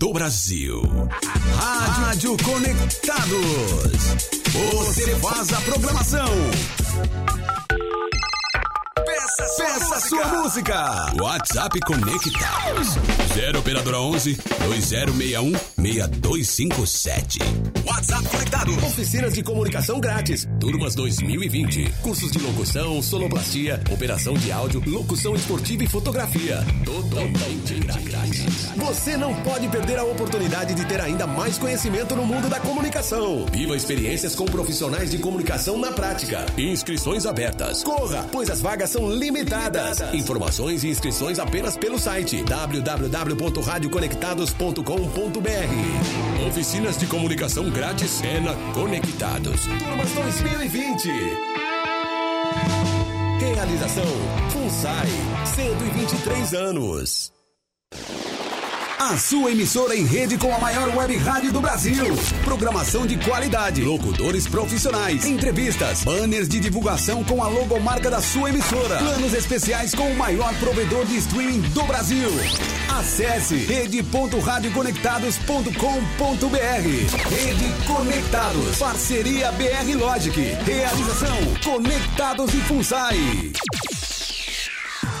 do Brasil. Rádio Conectados. Você faz a programação. Peça sua, Peça sua música. WhatsApp Conectados. 0 Operadora 11 2061 6257. WhatsApp Conectado. Oficinas de comunicação grátis. Turmas 2020. Cursos de locução, sonoplastia, operação de áudio, locução esportiva e fotografia. Totalmente grátis. Você não pode perder a oportunidade de ter ainda mais conhecimento no mundo da comunicação. Viva experiências com profissionais de comunicação na prática. Inscrições abertas. Corra, pois as vagas são limitadas. Informações e inscrições apenas pelo site www.radioconectados.com.br. Oficinas de comunicação grátis é na Conectados. Turmas 2020. Realização FUNSAI, 123 anos. A sua emissora em rede com a maior web rádio do Brasil. Programação de qualidade, locutores profissionais, entrevistas, banners de divulgação com a logomarca da sua emissora, planos especiais com o maior provedor de streaming do Brasil. Acesse rede.radioconectados.com.br. Rede Conectados. Parceria BR Logic. Realização Conectados e FUNSAI.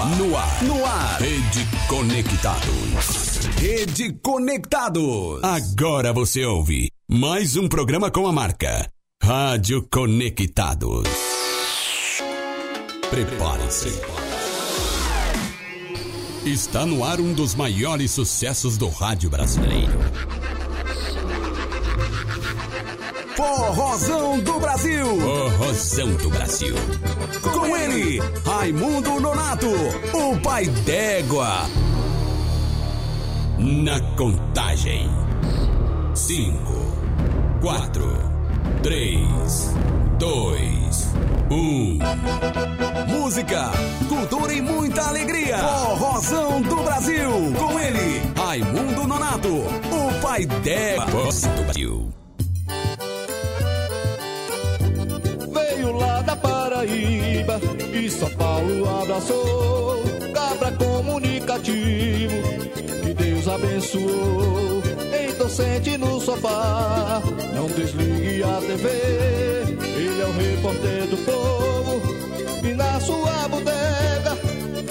No ar, no ar, no ar. Rede Conectados. Rede Conectados. Agora você ouve mais um programa com a marca Rádio Conectados. Prepare-se. Está no ar um dos maiores sucessos do rádio brasileiro. Forrozão do Brasil. Forrozão do Brasil. Com ele, Raimundo Nonato, o pai d'égua. Na contagem. Cinco, quatro, três, dois, um. Música, cultura e muita alegria. Forrozão do Brasil. Com ele, Raimundo Nonato, o pai d'égua. Forrozão do Brasil. Abraçou. Cabra comunicativo, que Deus abençoou. Então sente no sofá, não desligue a TV. Ele é o repórter do povo e na sua bodega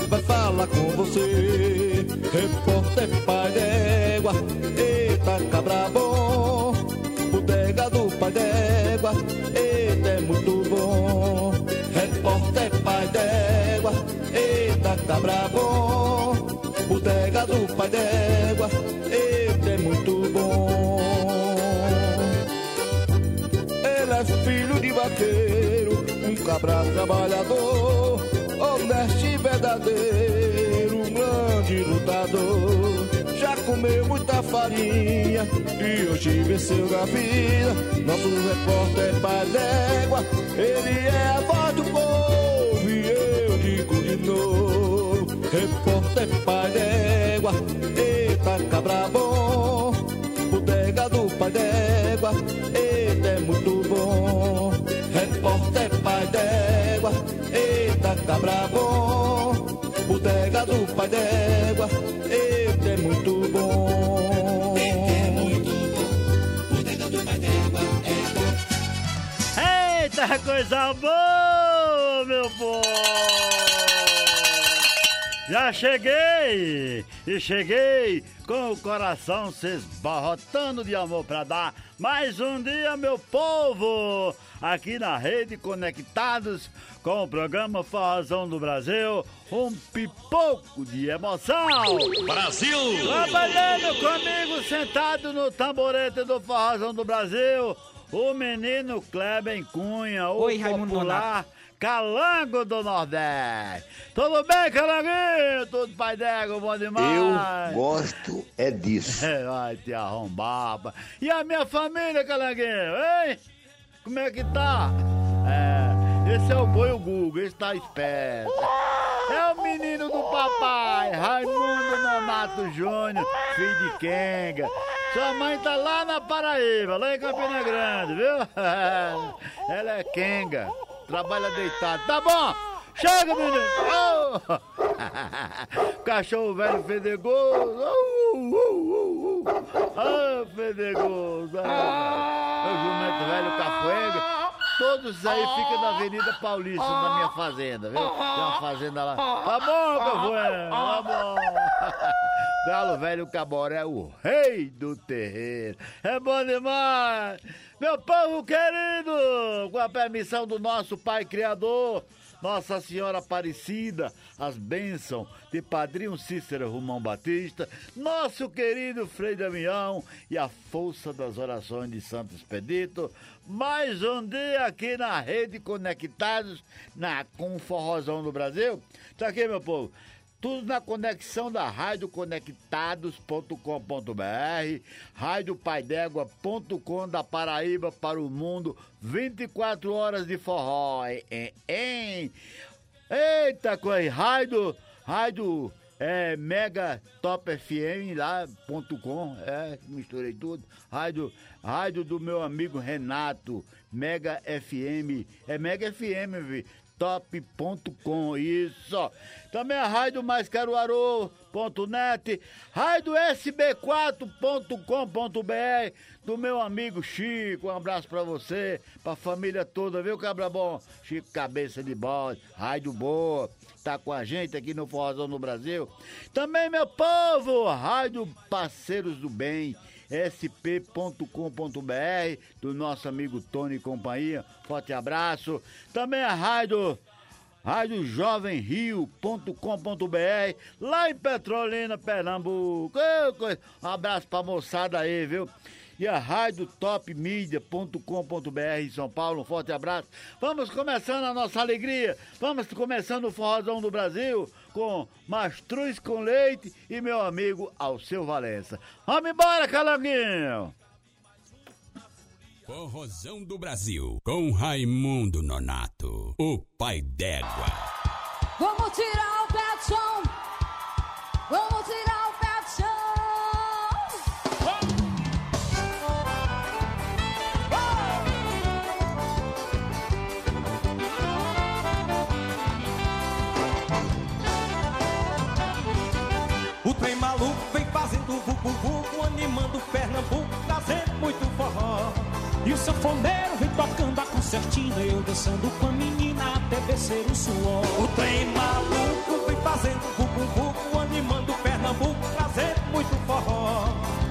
vai falar com você. Repórter pai d'égua, eita cabra bom. Do pai d'égua, eita é muito bom. Ele é filho de vaqueiro, um cabra trabalhador, honesto e verdadeiro, um grande lutador. Já comeu muita farinha e hoje venceu na vida. Nosso repórter é pai d'égua, ele é a voz do povo e eu digo de novo. Repórter é coisa boa, meu povo! Já cheguei! E cheguei com o coração se esbarrotando de amor pra dar mais um dia, meu povo! Aqui na rede Conectados com o programa Forrozão do Brasil, um pipoco de emoção! Brasil! Trabalhando comigo, sentado no tamborete do Forrozão do Brasil, o menino Kleber Cunha, o Oi, Raimundo popular Calango do Nordeste. Tudo bem, Calanguinho? Tudo pai d'égua, bom demais? Eu gosto é disso. É, vai te arrombar. E a minha família, Calanguinho, hein? Como é que tá? É, esse é o boi o Google, esse tá esperto. É o menino do papai, Raimundo Nonato Júnior, filho de Kenga. Sua mãe tá lá na Paraíba, lá em Campina Grande, viu? Ela é Kenga, trabalha deitado. Tá bom? Chega, menino! Oh! Cachorro velho fedegoso! Uh, uh, uh, uh. Ah, fedegoso! Ah, o jumento velho cafuega! Todos aí ficam na Avenida Paulista, na minha fazenda, viu? Tem uma fazenda lá. Tá bom, cafuega! Tá bom! Galo velho Caboré é o rei do terreiro. É bom demais! Meu povo querido, com a permissão do nosso Pai Criador, Nossa Senhora Aparecida, as bênçãos de Padrinho Cícero Romão Batista, nosso querido Frei Damião e a força das orações de Santo Expedito, mais um dia aqui na Rede Conectados, na, com o Forrozão do Brasil. Tá aqui, meu povo. Tudo na conexão da radioconectados.com.br, radiopaidégua.com da Paraíba para o mundo, 24 horas de forró, hein? Eita coisa, rádio, rádio é, Mega Top FM lá.com, é, misturei tudo, rádio, rádio do meu amigo Renato, Mega FM, é Mega FM, vi top.com, isso. Também a rádio mais caruaru.net, rádio sb4.com.br, do meu amigo Chico, um abraço pra você, pra família toda, viu, cabra bom? Chico Cabeça de Bode, rádio boa, tá com a gente aqui no Forrozão no Brasil. Também, meu povo, rádio Parceiros do Bem, sp.com.br, do nosso amigo Tony companhia. Forte abraço. Também a rádio radiojovemrio.com.br, lá em Petrolina, Pernambuco. Um abraço pra moçada aí, viu? E a rádio topmedia.com.br em São Paulo, um forte abraço. Vamos começando a nossa alegria, vamos começando o Forrozão do Brasil com Mastruz com Leite e meu amigo Alceu Valença. Vamos embora, Calanguinho! Forrozão do Brasil, com Raimundo Nonato, o pai d'égua. Vamos tirar o chão. Vamos vucu, animando Pernambuco, trazendo muito forró. E o sanfoneiro vem tocando a concertina Eu dançando com a menina até descer o suor O trem maluco vem fazendo vucu vucu, animando Pernambuco, trazendo muito forró.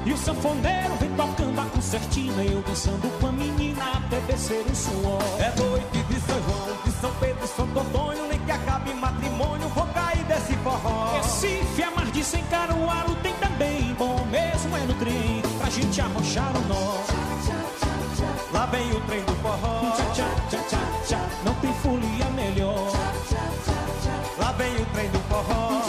E o sanfoneiro vem tocando a concertina Eu dançando com a menina até descer o suor É noite de São João, de São Pedro e Santo Antônio, nem que acabe matrimônio, vou cair desse forró. Recife, a mar de sem Caruaru tem trem Pra gente arrochar o nó Lá vem o trem do forró. Não tem folia melhor Lá vem o trem do forró.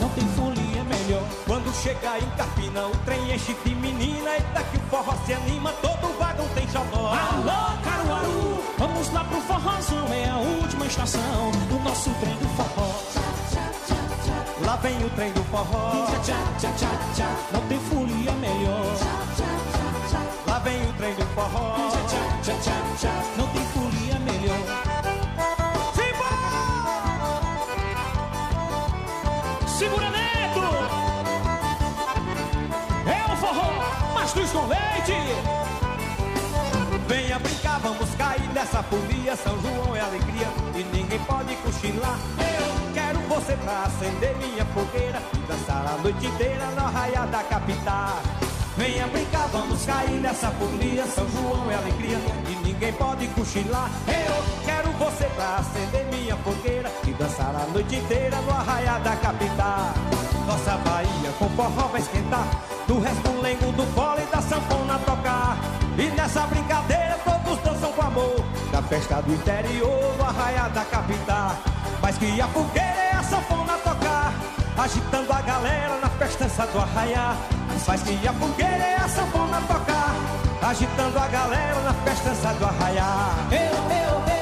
Não tem folia melhor Quando chega em Carpina, o trem enche de menina. Eita que o forró se anima, todo vagão tem xodó. Alô, Caruaru, vamos lá pro forrozão É a última estação do nosso trem do forró Lá vem o trem do forró. Não tem folia melhor. Lá vem o trem do forró. Não tem folia melhor. Segura dentro! É o forró, mas tu com leite! Venha brincar, vamos cair nessa folia São João é alegria e ninguém pode cochilar Eu você pra acender minha fogueira e dançar a noite inteira na raia da capital. Venha brincar, vamos cair nessa folia. São João é alegria e ninguém pode cochilar. Eu quero você pra acender minha fogueira e dançar a noite inteira no arraia da capital. Nossa Bahia com forró vai esquentar, do resto lengo do pole e da sanfona tocar. E nessa brincadeira todos dançam com amor, da festa do interior no arraia da capital. Faz que a fogueira é a sanfona tocar, agitando a galera na festança do arraiar Faz que a fogueira é a sanfona tocar, agitando a galera na festança do arraiar Eu, eu, eu.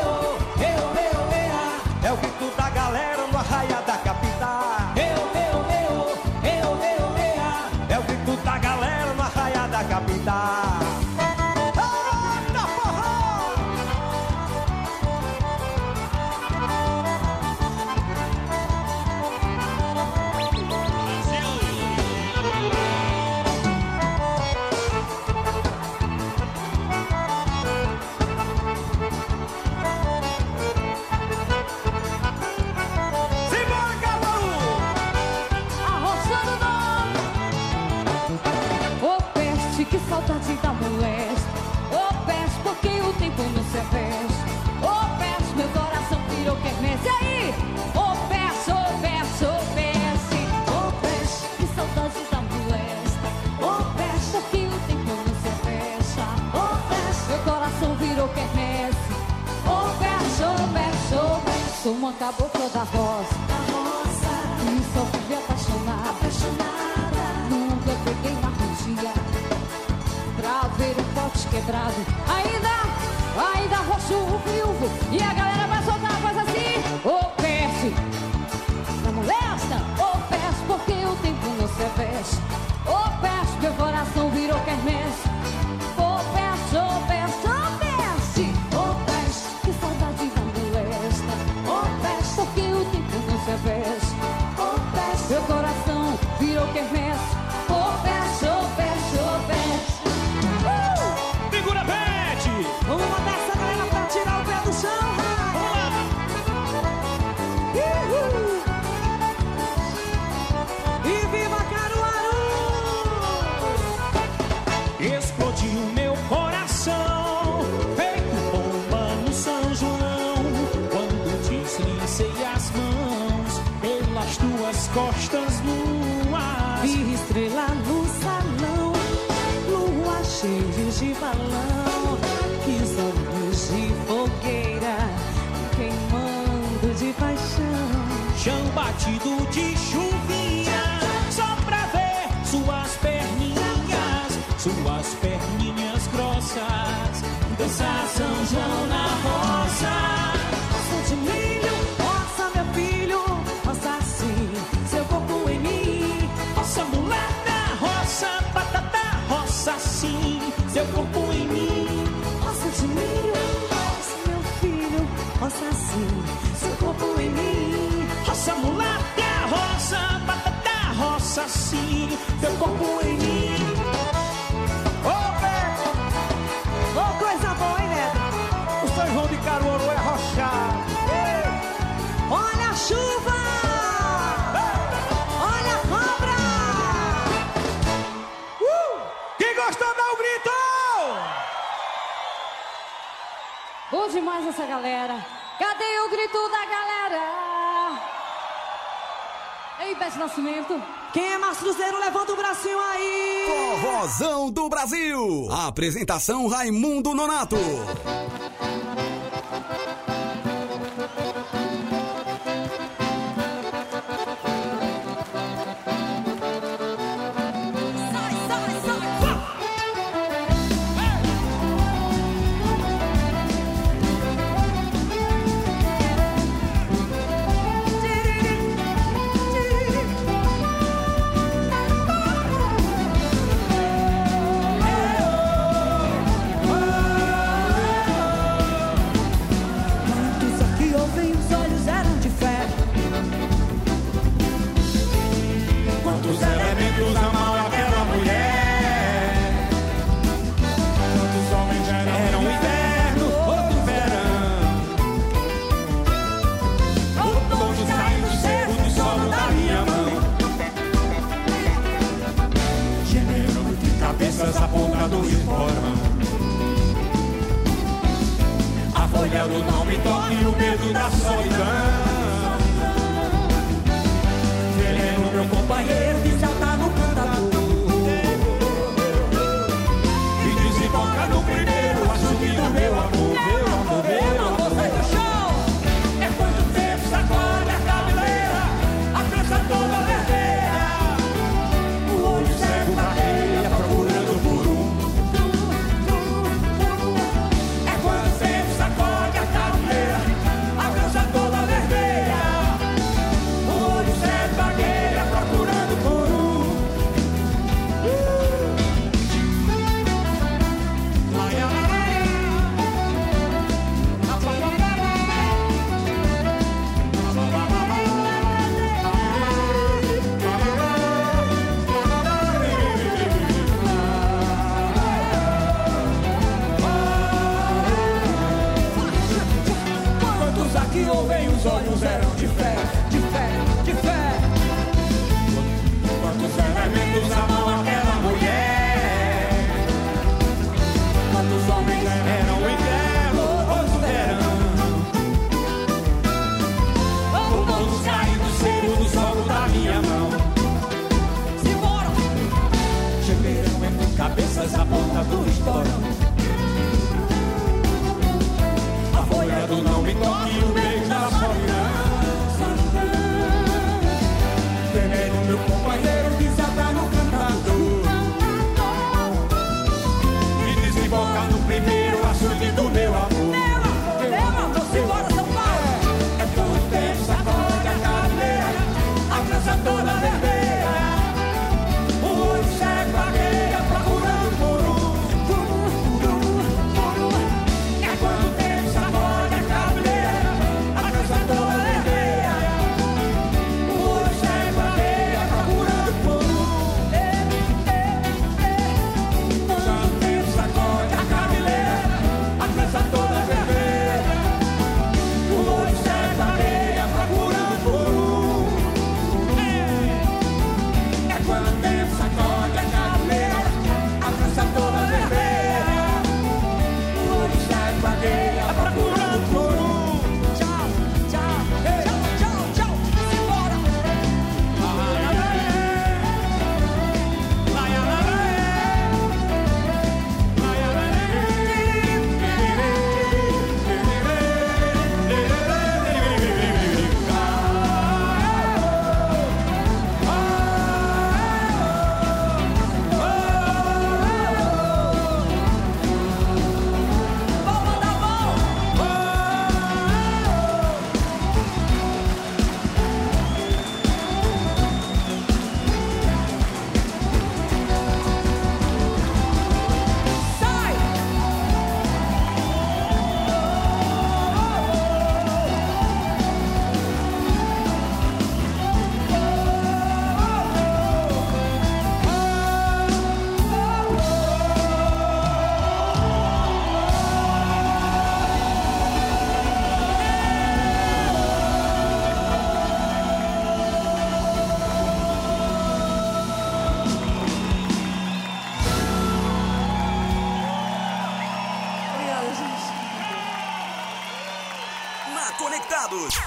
Apresentação Raimundo Nonato.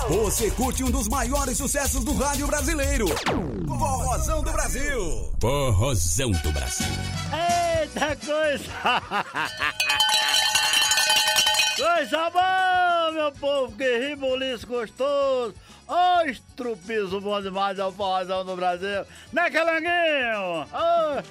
Você curte um dos maiores sucessos do rádio brasileiro. Forrozão do Brasil. Forrozão do Brasil. Eita coisa! Coisa boa, meu povo, que ribuliço gostoso. Ô, oh, estrupizo bom demais, é o forrozão do Brasil. Né, Calanguinho? Oh,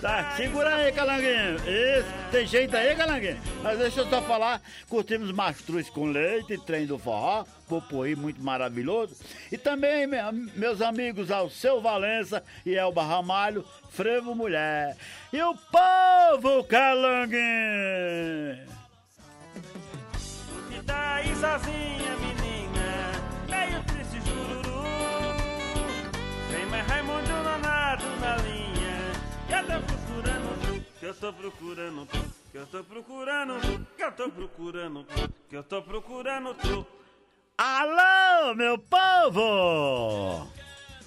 Tá? Segura aí, Calanguinho. Isso, tem jeito aí, Calanguinho? Mas deixa eu só falar, curtimos Mastruz com Leite, Trem do Forró, Popoí muito maravilhoso. E também meus amigos Alceu Valença e Elba Ramalho, Frevo Mulher. E o povo Calanguinho. E dá aí sozinha, menina, meio triste jururu. Tem mais Raimundo Nonato na linha que eu tô procurando, que eu tô procurando, que eu tô procurando, que eu tô procurando, que eu tô procurando tu. Alô, meu povo!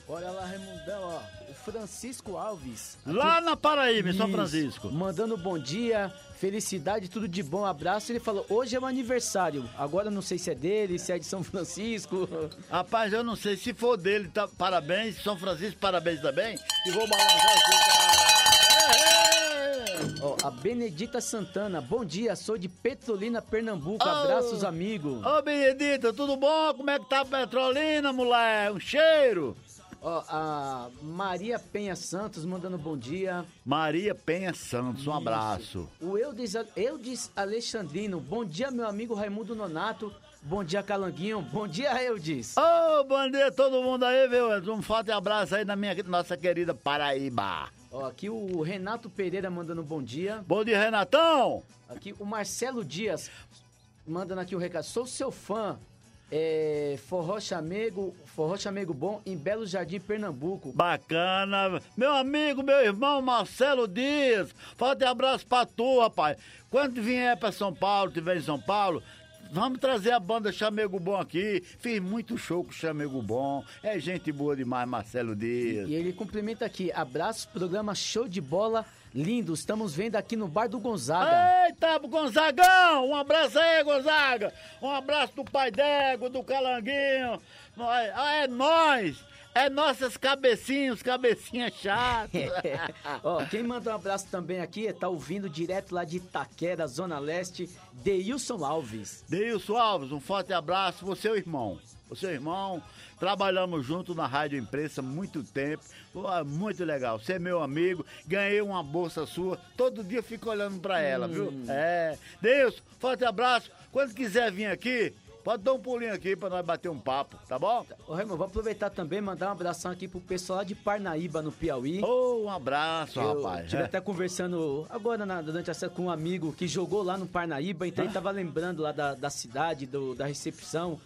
Olha lá, Raimundão, ó. O Francisco Alves. Aqui. Lá na Paraíba, São Francisco. Mandando bom dia, felicidade, tudo de bom, abraço. Ele falou: hoje é um aniversário. Agora não sei se é dele, se é de São Francisco. Rapaz, eu não sei. Se for dele, tá, parabéns. São Francisco, parabéns também. E vou balançar aqui, cara. Ó, a Benedita Santana, bom dia, sou de Petrolina, Pernambuco. Oh. Abraços, amigo. Ô, Benedita, tudo bom? Como é que tá a Petrolina, mulher? Um cheiro. Ó, a Maria Penha Santos mandando bom dia. Maria Penha Santos, um Isso. abraço. O Eudes, Eudes Alexandrino, bom dia, meu amigo Raimundo Nonato. Bom dia, Calanguinho. Bom dia, Eudes. Ô, bom dia todo mundo aí, viu? Um forte abraço aí na minha nossa querida Paraíba. Ó, aqui o Renato Pereira mandando bom dia. Bom dia, Renatão. Aqui o Marcelo Dias mandando aqui o recado. Sou seu fã. É, forró chamego, forró chamego bom em Belo Jardim, Pernambuco. Bacana. Meu amigo, meu irmão Marcelo Dias. Forte abraço pra tu, rapaz. Quando vier pra São Paulo, tiver em São Paulo, vamos trazer a banda Chamego Bom aqui. Fiz muito show com Chamego Bom. É gente boa demais, Marcelo Dias. E ele cumprimenta aqui. Abraços, programa show de bola. Lindo, estamos vendo aqui no bar do Gonzaga. Eita, Gonzagão! Um abraço aí, Gonzaga! Um abraço do pai d'égua, do Calanguinho. Ah, é nós! É nossas cabecinhas, cabecinhas chatas. Ó, quem manda um abraço também aqui, tá ouvindo direto lá de Itaquera, Zona Leste, Deilson Alves. Deilson Alves, um forte abraço. Você é o irmão. Você é o irmão. Trabalhamos junto na Rádio Imprensa há muito tempo. Pô, muito legal. Você é meu amigo. Ganhei uma bolsa sua. Todo dia eu fico olhando pra ela, viu? É. Deilson, forte abraço. Quando quiser vir aqui, pode dar um pulinho aqui pra nós bater um papo, tá bom? Ô, Raimundo, vou aproveitar também e mandar um abração aqui pro pessoal lá de Parnaíba, no Piauí. Ô, um abraço, Eu rapaz. estive É. até conversando agora na- durante a semana com um amigo que jogou lá no Parnaíba, então ele tava lembrando lá da, da cidade, do- da recepção,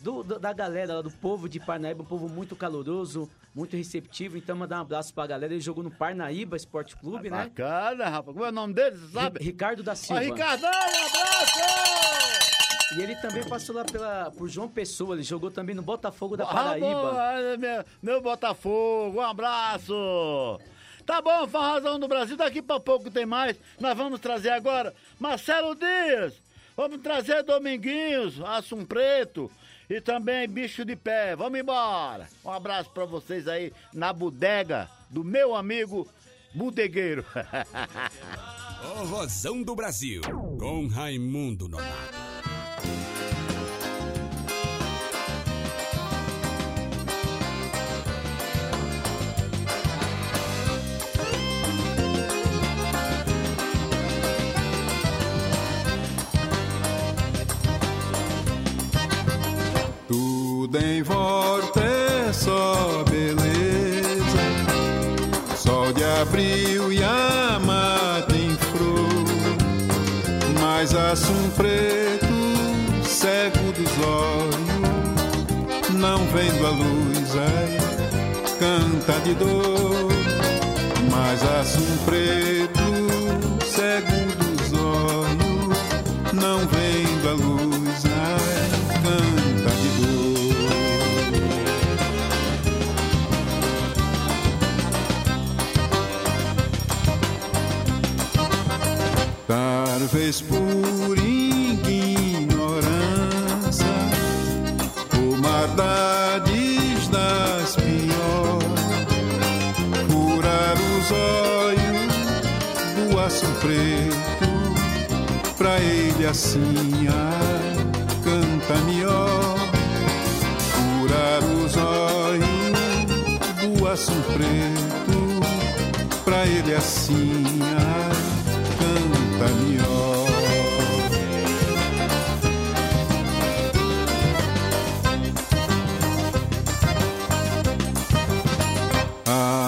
do- da galera do povo de Parnaíba, um povo muito caloroso, muito receptivo. Então, mandar um abraço pra galera. Ele jogou no Parnaíba Esporte Clube, né? Bacana, rapaz. Como é o nome dele, você sabe? Ri- Ricardo da Silva. Ricardão, um abraço! E ele também passou lá pela, por João Pessoa, ele jogou também no Botafogo da Ah, Paraíba. boa, é, meu, meu Botafogo, um abraço. Tá bom, Farrazão do Brasil, daqui pra pouco tem mais. Nós vamos trazer agora Marcelo Dias. Vamos trazer Dominguinhos, Assum Preto e também Bicho de Pé. Vamos embora. Um abraço pra vocês aí na bodega do meu amigo bodegueiro. O Rosão do Brasil, com Raimundo Nonato. Tudo em volta é só beleza. Sol de abril e a mata em flor. Mas assum preto, cego dos olhos, não vendo a luz, ai, canta de dor. Mas assum preto, cego dos olhos, não vendo a luz, ai, canta de dor. Talvez por ele assim ai, canta melhor. Furar os olhos do aço preto, pra ele assim ai, canta melhor.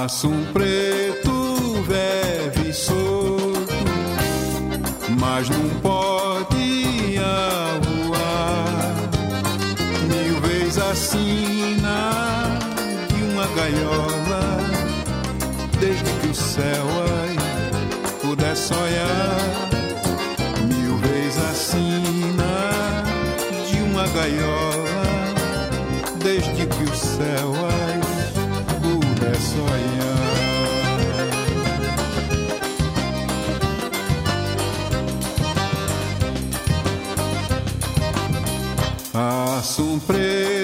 Assum preto sofrer.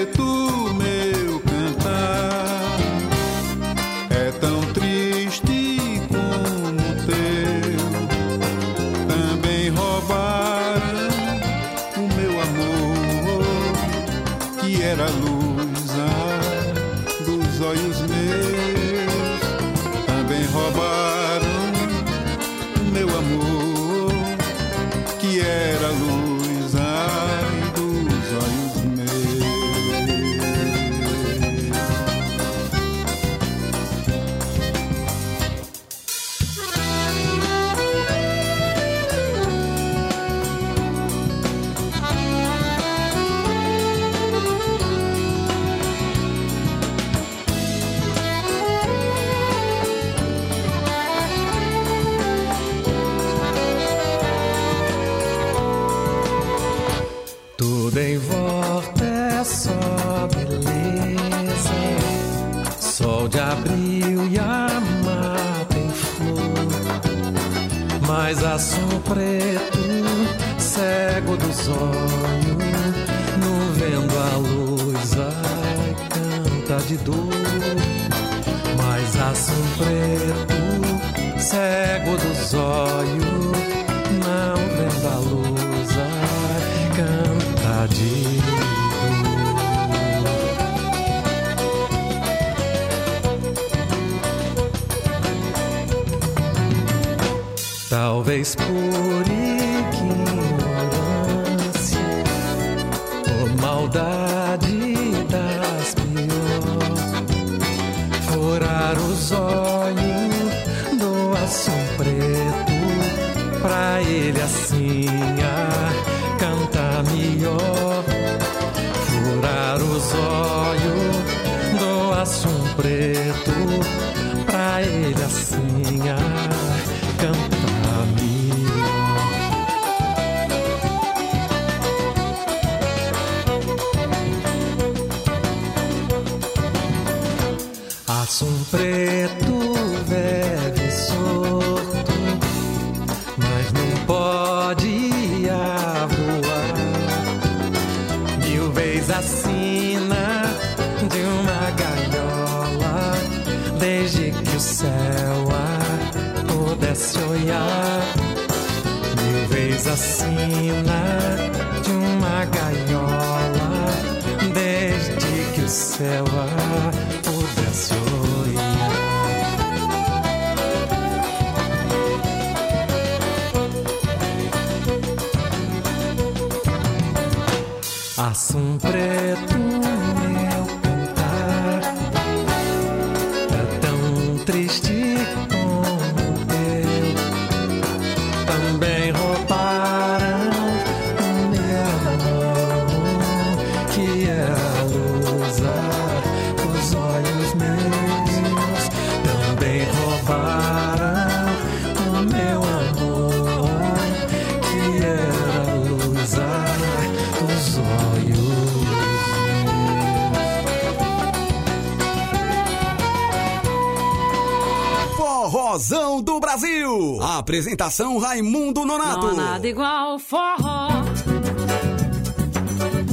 Apresentação Raimundo Nonato. Não há Nada igual forró.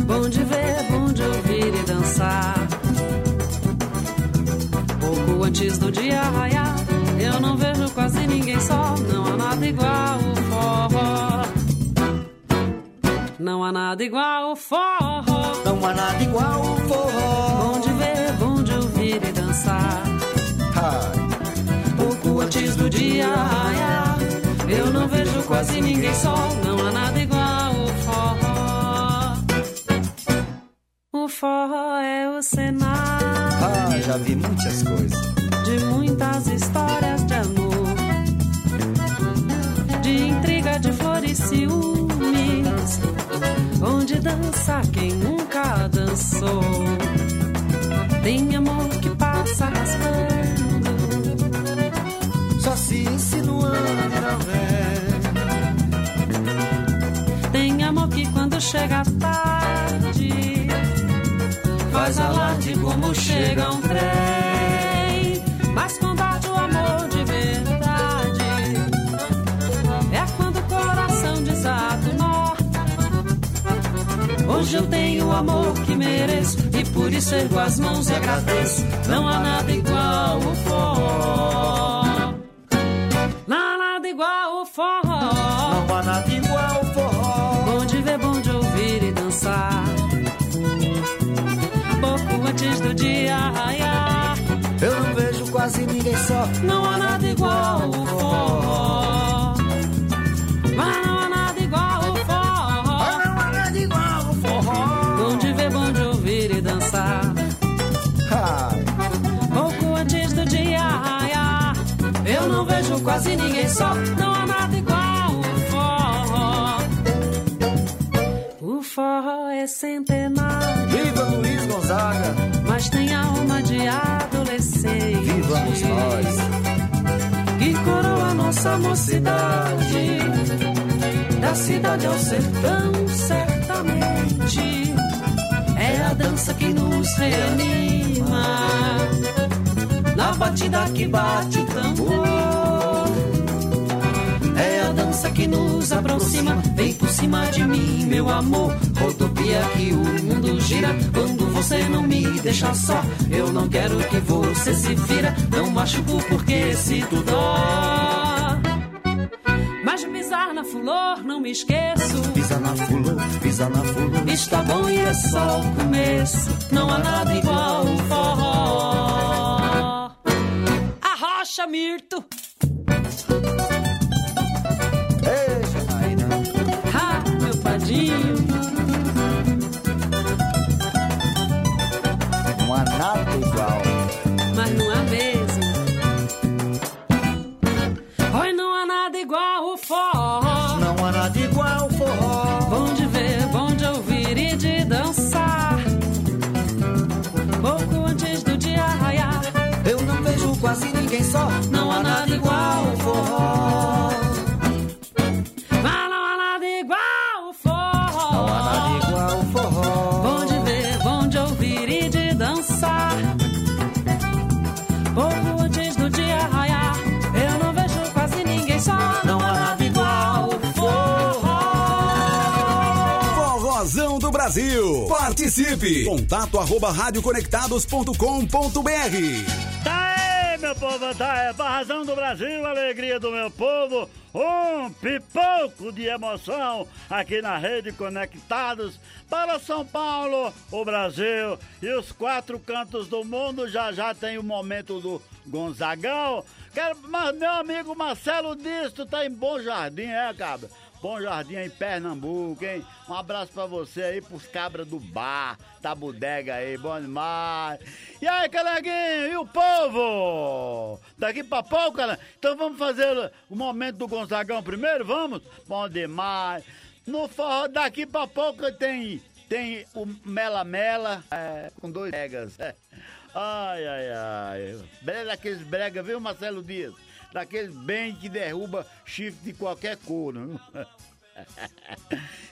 Bom de ver, bom de ouvir e dançar. Pouco antes do dia raiar, eu não vejo quase ninguém só. Não há nada igual forró. Não há nada igual forró. Não há nada igual forró. Bom de ver, bom de ouvir e dançar. Ha pouco antes do dia raiar. Eu não vejo quase ninguém só, não há nada igual o forró. O forró é o cenário. Ah, já vi muitas coisas. De muitas histórias de amor, de intriga, de flores, ciúmes, onde dança quem nunca dançou. Tem amor que passa raspando malandra. Tem amor que quando chega tarde faz alarde como chega um trem. Mas combate o amor de verdade é quando o coração desata o. Hoje eu tenho o amor que mereço e por isso ergo as mãos e agradeço. Não há nada igual o forró. Dia raiar. Eu não vejo quase ninguém só. Não há nada igual o forró. Mas não há nada igual o forró. Não há nada igual o forró. Bom de ver, bom de ouvir e dançar. Pouco antes do dia raiar. Eu não vejo quase ninguém só. Não há nada igual o forró. O forró é centenário. Viva Luiz Gonzaga. Mas tem alma de adolescente. Vivamos nós. Que coroa nossa mocidade. Da cidade ao sertão, certamente. É a dança que nos reanima. Na batida que bate o tambor. Que nos aproxima. Vem por cima de mim, meu amor. Rodopia que o mundo gira. Quando você não me deixa só, eu não quero que você se vira. Não machuco porque sinto dó. Mas pisar na flor, não me esqueço. Pisa na fulô, pisa na fulô. Está bom e é só o começo. Não há nada igual o forró. Arrocha, Mirto. Quase ninguém só. Não há nada igual o forró. Mas não há nada igual o forró. Não há nada igual o forró. Bom de ver, bom de ouvir e de dançar. Pouco antes do dia raiar, eu não vejo quase ninguém só. Não há nada igual o forró. Forrozão do Brasil. Participe. Contato arroba radioconectados.com.br. Tá meu povo, tá aí. Barrazão do Brasil, alegria do meu povo. Um pipoco de emoção aqui na Rede Conectados para São Paulo, o Brasil e os quatro cantos do mundo. Já já tem o momento do Gonzagão. Quero, mas meu amigo Marcelo Disto tá em Bom Jardim, é, cabra? Bom Jardim em Pernambuco, hein? Um abraço pra você aí, pros cabras do bar, da bodega aí, bom demais. E aí, Calanguinho, e o povo? Daqui pra pouco, Calanguinho? Então vamos fazer o momento do Gonzagão primeiro, vamos? Bom demais. No forró, daqui pra pouco tem, tem o Mela Mela, é, com dois bregas. é. Ai, ai, ai. Brega daqueles brega, viu, Marcelo Dias? Daqueles bem que derruba chifre de qualquer cor?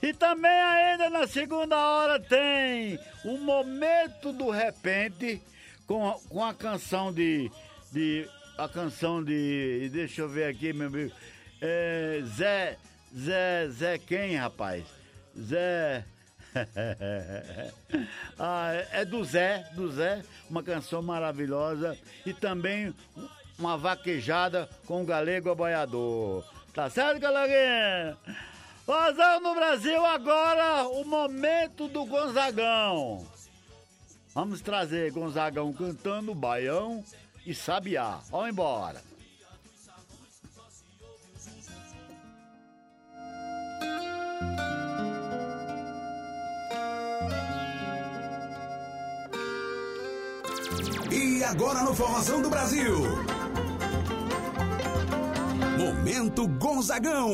E também ainda na segunda hora tem o momento do repente com, com a canção de, de a canção de deixa eu ver aqui meu amigo. É, Zé Zé Zé quem rapaz? Zé ah, é do Zé, do Zé, uma canção maravilhosa. E também uma vaquejada com o galego aboiador. Tá certo, galeguinha? Vazão no Brasil agora, o momento do Gonzagão. Vamos trazer Gonzagão cantando Baião e Sabiá. Vamos embora. E agora no Forrozão do Brasil. Momento Gonzagão.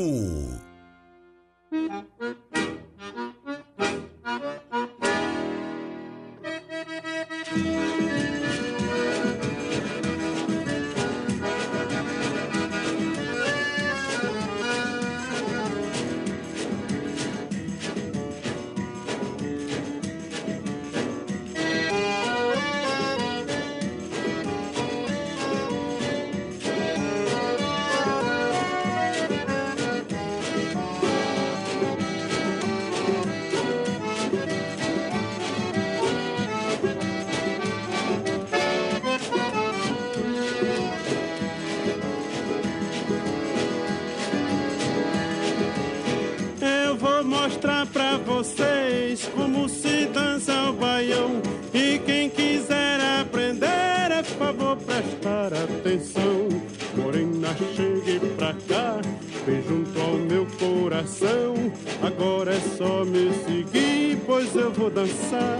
Dançar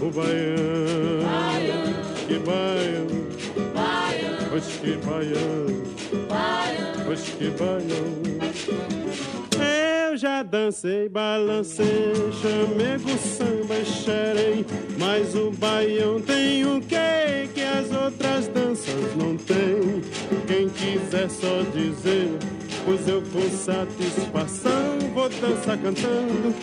o baião. Que baião, pois que baião, pois que baião. Eu já dancei, balancei, chamego, samba, xerei Mas o baião tem o que que as outras danças não têm Quem quiser só dizer, pois eu com satisfação Vou dançar cantando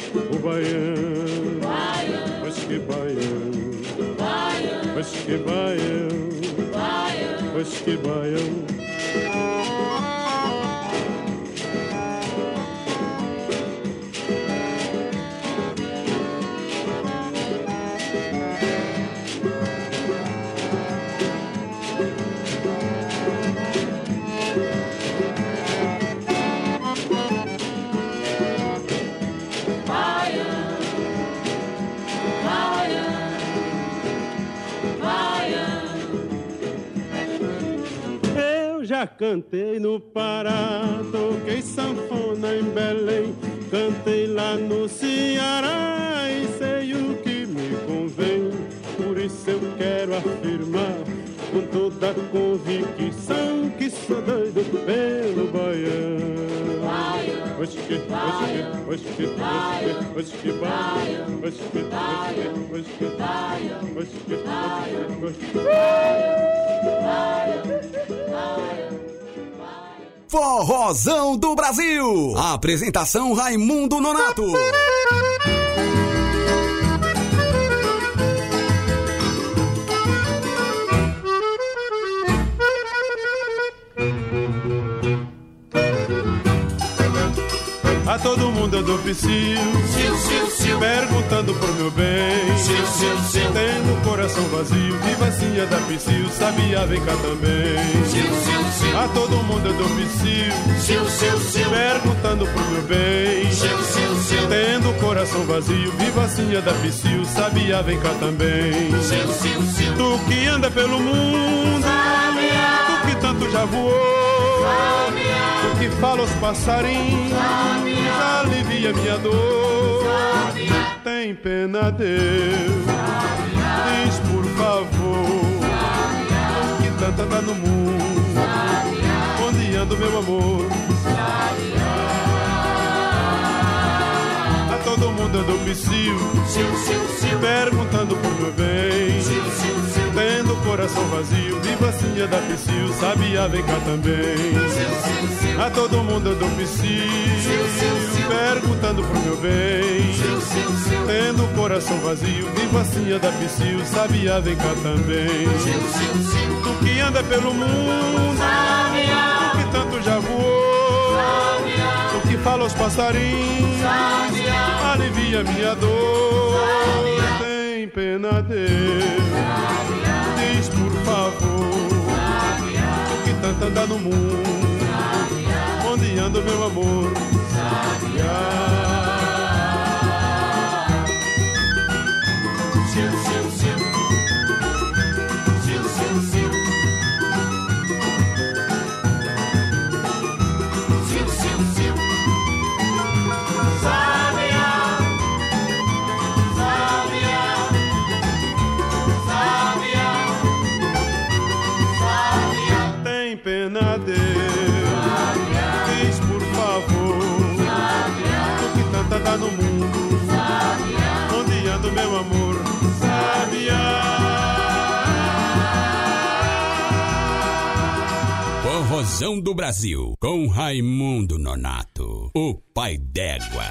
que baião cantei no Pará, toquei sanfona em Belém, cantei lá no Ceará e sei o que me convém. Por isso eu quero afirmar com toda convicção que sou doido pelo que baião, Forrozão do Brasil. Apresentação Raimundo Nonato. A todo mundo eu dou psiu, perguntando pro meu bem. Tendo o coração vazio, vivacinha da psiu, sabia, vem cá também. A todo mundo eu dou psiu, perguntando pro meu bem. Tendo o coração vazio, vivacinha da psiu, sabia, vem cá também. Tu que anda pelo mundo, tu que tanto já voou, tu que fala aos passarinhos, alivia minha dor. Tem pena, Deus, diz por favor, tu que tanto anda no mundo, onde anda meu amor? A todo mundo dou psiu, perguntando por meu bem. Tendo o coração vazio, vivacinha da psiu, sabia, vem cá também. A todo mundo eu dou psiu, perguntando pro meu bem. Tendo o coração vazio, vivacinha da psiu, sabia, vem cá também. Tu que anda pelo mundo, tu que tanto já voou, tu que fala aos passarinhos, alivia minha dor. Tem pena, por favor, tu que tanto anda no mundo, onde anda meu amor? Sil, sil, sil. Forrozão do Brasil. Com Raimundo Nonato. O pai d'égua.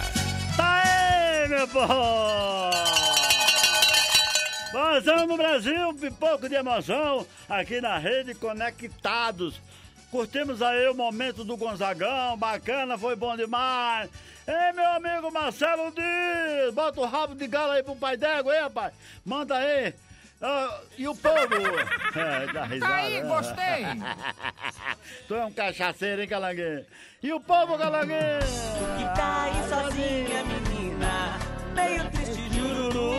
Aí, meu povo! Forrozão no Brasil, pipoco de emoção, aqui na rede Conectados. Curtimos aí o momento do Gonzagão, bacana, foi bom demais. Ei, meu amigo Marcelo Dias, bota o rabo de galo aí pro pai d'égua aí, rapaz. Manda aí. Ah, e o povo? É, tá aí, né? gostei. tu é um cachaceiro, hein, Galanguê? E o povo, Galanguê? Que tá aí sozinha, menina, meio triste, jururu.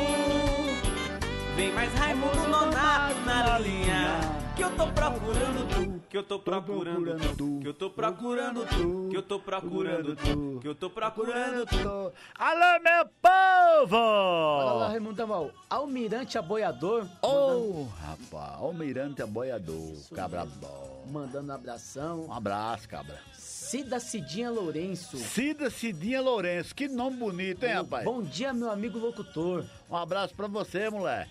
Vem mais Raimundo Nonato na linha, que eu tô procurando tu que eu tô procurando tu, que eu tô procurando tu, que eu tô procurando tu, que eu tô procurando tu. Alô, meu Olha lá, povo! Raimundo Taval. Almirante Aboiador. Ô, rapaz, almirante aboiador, cabra bom. Mandando um abração. Um abraço, cabra. Cida Cidinha Lourenço. Cida Cidinha Lourenço, que nome bonito, hein, rapaz? Bom dia, meu amigo locutor. Um abraço pra você, mulher.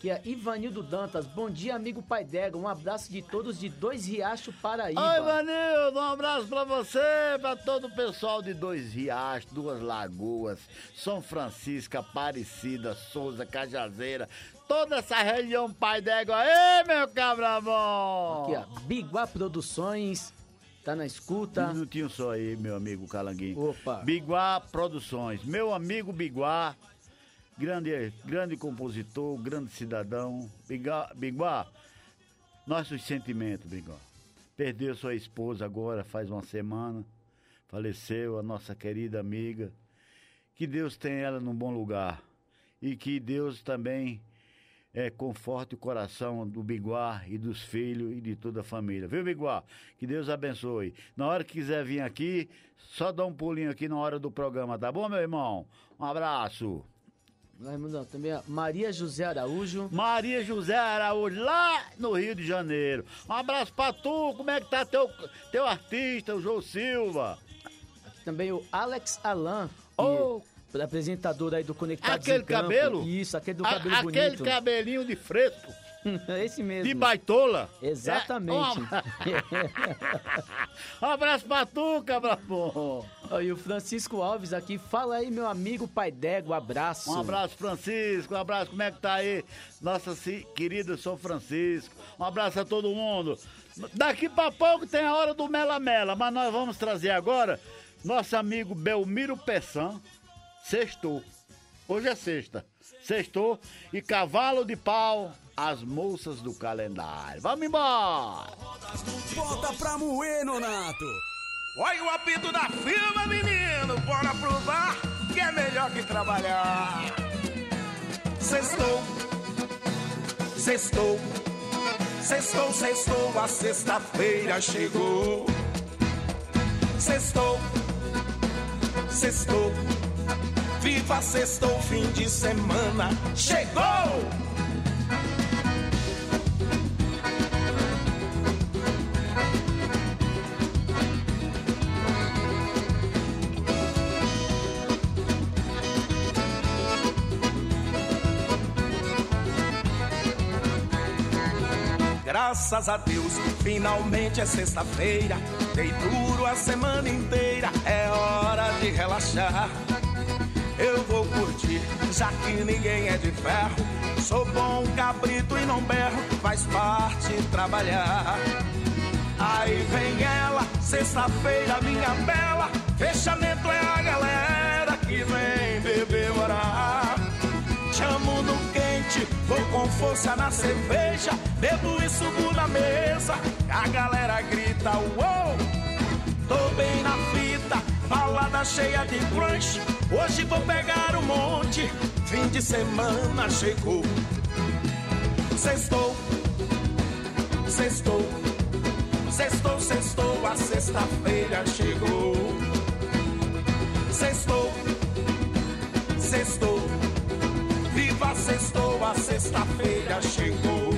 Que é Ivanildo Dantas. Bom dia, amigo Pai Dega. Um abraço de todos de Dois Riachos, Paraíba. Oi, Vanildo, um abraço pra você, pra todo o pessoal de Dois Riachos, Duas Lagoas, São Francisco, Aparecida, Souza, Cajazeira, toda essa região Pai d'Égua. Ei, meu cabra bom! Aqui, ó. Biguá Produções. Tá na escuta. Um minutinho só aí, meu amigo Calanguinho. Opa. Biguá Produções. Meu amigo Biguá, grande, grande compositor, grande cidadão. Biguá, Biguá nossos sentimentos, Biguá. Perdeu sua esposa agora, faz uma semana. Faleceu a nossa querida amiga. Que Deus tenha ela num bom lugar. E que Deus também é, conforte o coração do Biguá e dos filhos e de toda a família. Viu, Biguá? Que Deus abençoe. Na hora que quiser vir aqui, só dá um pulinho aqui na hora do programa, tá bom, meu irmão? Um abraço. Também a Maria José Araújo. Maria José Araújo, lá no Rio de Janeiro. Um abraço pra tu, como é que tá teu, teu artista, o João Silva? Aqui também o Alex Alan. Oh. que- apresentador aí do Conectados Aquele em Campo. cabelo? Isso, aquele do A- cabelo aquele bonito. cabelinho de fresco, Esse mesmo. de baitola. Exatamente. Um abraço pra tu, cabra bom. E o Francisco Alves aqui, fala aí, meu amigo Pai Dego, abraço. Um abraço, Francisco. Um abraço, como é que tá aí? Nossa querida São Francisco. Um abraço a todo mundo. Daqui pra pouco tem a hora do Mela Mela, mas nós vamos trazer agora nosso amigo Belmiro Pessan. Sextou. Hoje é sexta. Sextou e cavalo de pau, as moças do calendário. Vamos embora! Bota pra moer, Nonato. Olha o apito da firma, menino. Bora provar que é melhor que trabalhar. Sextou, sextou, sextou, sextou. A sexta-feira chegou. Sextou, sextou. Viva sextou, fim de semana chegou. Graças a Deus, finalmente é sexta-feira. Dei duro a semana inteira, é hora de relaxar. Eu vou curtir, já que ninguém é de ferro. Sou bom cabrito e não berro, faz parte trabalhar. Aí vem ela, sexta-feira, minha bela. Fechamento é a galera que vem beber morar. Chamo no quente, vou com força na cerveja. Bebo e subo na mesa, a galera grita: Uou! Tô bem na fita, balada cheia de crunch. Hoje vou pegar um monte, fim de semana chegou. Sextou, sextou, sextou, sextou, a sexta-feira chegou. Sextou, sextou, sexta-feira chegou.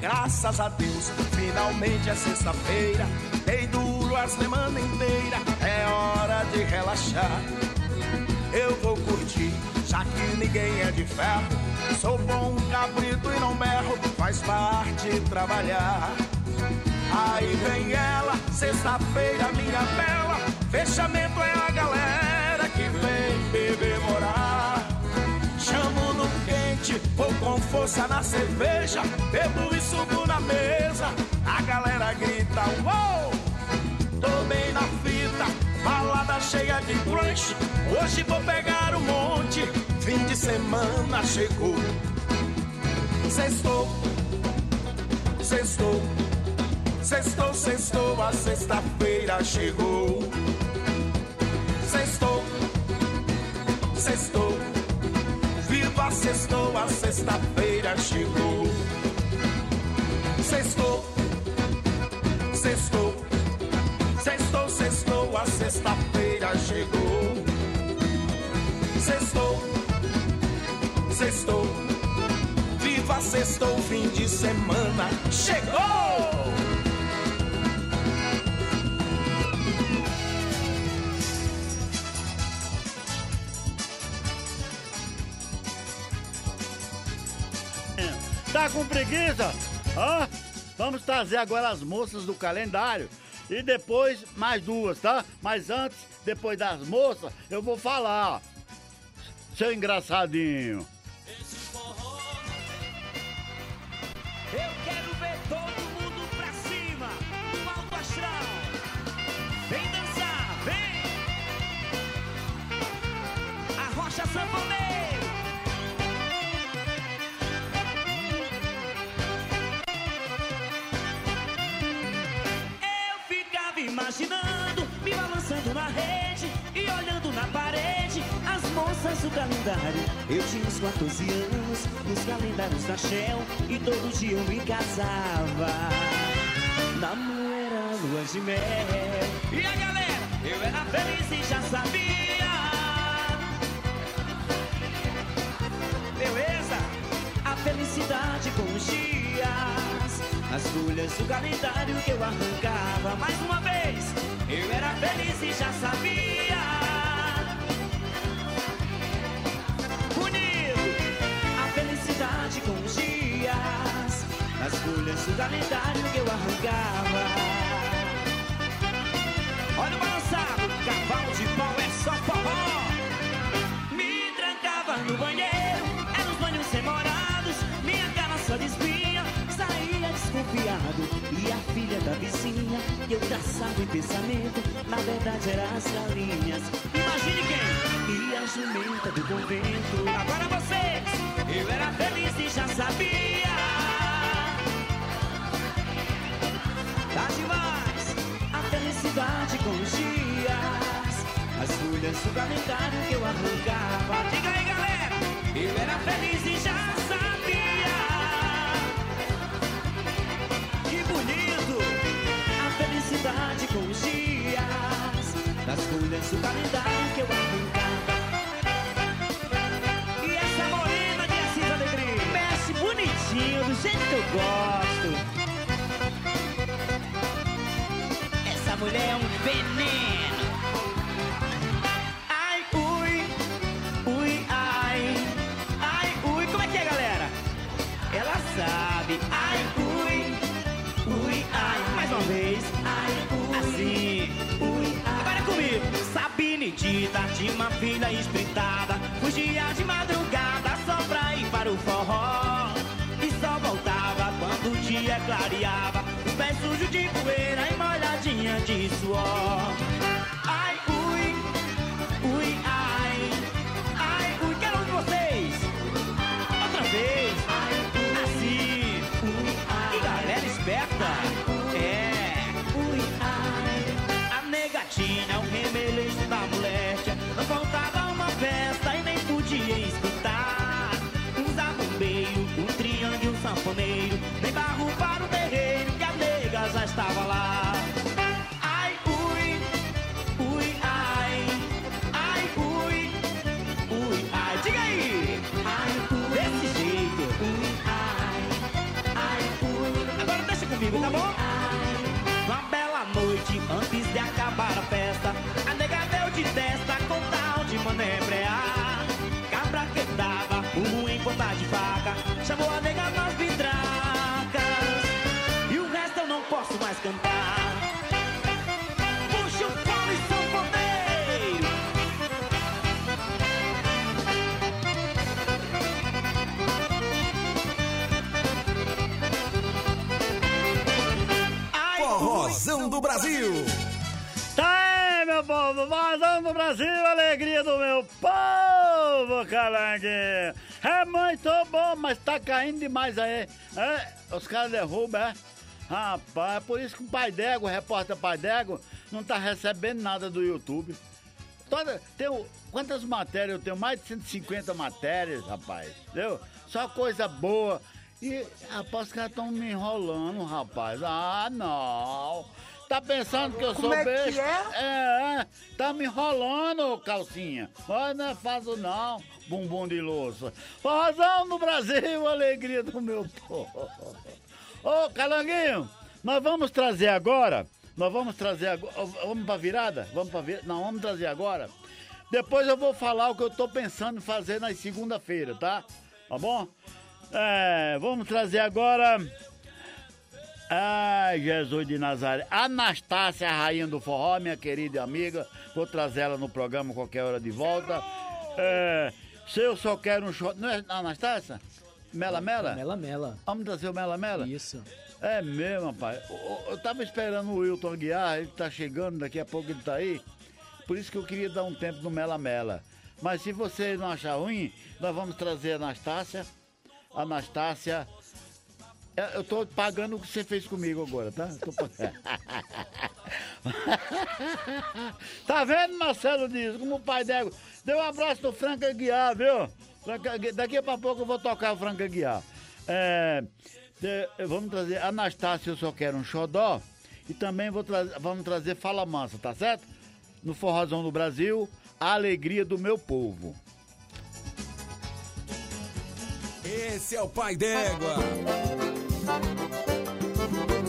Graças a Deus, finalmente é sexta-feira. Dei duro a semana inteira, é hora de relaxar. Eu vou curtir, já que ninguém é de ferro. Sou bom cabrito e não berro, faz parte trabalhar. Aí vem ela, sexta-feira, minha bela. Fechamento é a galera que vem beber morar. Chamo no quente, vou com força na cerveja. Bebo e subo na mesa. A galera grita: Uou! Tô bem na fita, balada cheia de crunch. Hoje vou pegar um monte, fim de semana chegou. Sextou, sextou, sextou, sextou, a sexta-feira chegou. Sextou, sextou, viva sextou, a sexta-feira chegou. Sextou, sextou, sextou, sextou, a sexta-feira chegou. Sextou, sextou, viva sextou, fim de semana chegou! Tá com preguiça? Hã? Vamos trazer agora as moças do calendário. E depois mais duas, tá? Mas antes, depois das moças, eu vou falar. Seu engraçadinho. Eu quero ver todo mundo pra cima, no alto astral. Vem dançar, vem! A rocha imaginando, me balançando na rede e olhando na parede as moças do calendário. Eu tinha uns 14 anos nos calendários da Shell e todo dia eu me casava. Namoro era lua de mel. E a galera, eu era feliz e já sabia. Beleza? Felicidade com os dias. As folhas do calendário que eu arrancava mais uma vez. Eu era feliz e já sabia. Bonito! A felicidade com os dias. As folhas do calendário que eu arrancava. Olha o balançado, pensamento, na verdade era as galinhas. Imagine quem? E a jumenta do convento. Agora vocês, eu era feliz e já sabia. Tá demais, a felicidade com os dias. As folhas do calendário que eu arrancava. Diga aí, galera, eu era feliz e já Do calendário que eu arrancava. E essa morena de Assis Alegria. Mexe bonitinho, do jeito que eu gosto. Essa mulher é um veneno. Ai, ui, ui, ai. Ai, ui, como é que é, galera? Ela sabe. Ai, ui, ui, ai. Mais uma vez. Ai, ui, assim. Ui, comigo. Sabine dita, tinha uma filha espreitada. Fugia de madrugada só pra ir para o forró. E só voltava quando o dia clareava. Os pés sujos de poeira e molhadinha de suor. Podia escutar. Um zabumbeiro, um triângulo um sanfoneiro. Nem barro para o terreiro que a nega já estava lá. Brasil. Tá aí, meu povo, vazão do Brasil, alegria do meu povo! calanguinho. É muito bom, mas tá caindo demais aí. É, os caras derrubam, é? Rapaz, é por isso que o Pai Dego, o repórter Pai Dego, não tá recebendo nada do YouTube. Toda, tenho, quantas matérias eu tenho? Mais de 150 matérias, rapaz. Entendeu? Só coisa boa. E, rapaz, os caras estão me enrolando, rapaz. Ah, não. Tá pensando que eu Como sou é que besta? é? É, é. Tá me enrolando, calcinha. Mas não é fácil, não, bumbum de louça. Forrozão no Brasil, alegria do meu povo. Ô, Calanguinho, nós vamos trazer agora. Nós vamos trazer agora. Vamos pra virada? Vamos pra virada? Não, vamos trazer agora. Depois eu vou falar o que eu tô pensando em fazer na segunda-feira, tá? Tá bom? É, vamos trazer agora. Ai, Jesus de Nazaré. Anastácia, a rainha do forró, minha querida amiga. Vou trazer ela no programa qualquer hora de volta. É, se eu só quero um shot. Não é Anastácia? Mela Mela? Mela Mela. Vamos trazer o Mela Mela? Isso. É mesmo, rapaz. Eu, eu- eu tava esperando o Wilton Aguiar, ele tá chegando, daqui a pouco ele tá aí. Por isso que eu queria dar um tempo no Mela Mela. Mas se você não achar ruim, nós vamos trazer a Anastácia. Anastácia. É, Eu tô pagando o que você fez comigo agora, tá? Tô tá vendo, Marcelo Dias? Como o pai dego. Deu um abraço no Franca Aguiar, viu? Franca Daqui a pouco eu vou tocar o Franca Aguiar. É, vamos trazer Anastácia, eu só quero um xodó. E também vou tra vamos trazer Fala Mansa, tá certo? No Forrozão do Brasil, a alegria do meu povo. Esse é o pai d'égua. Música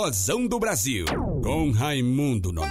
Forrozão do Brasil, com Raimundo Nonato.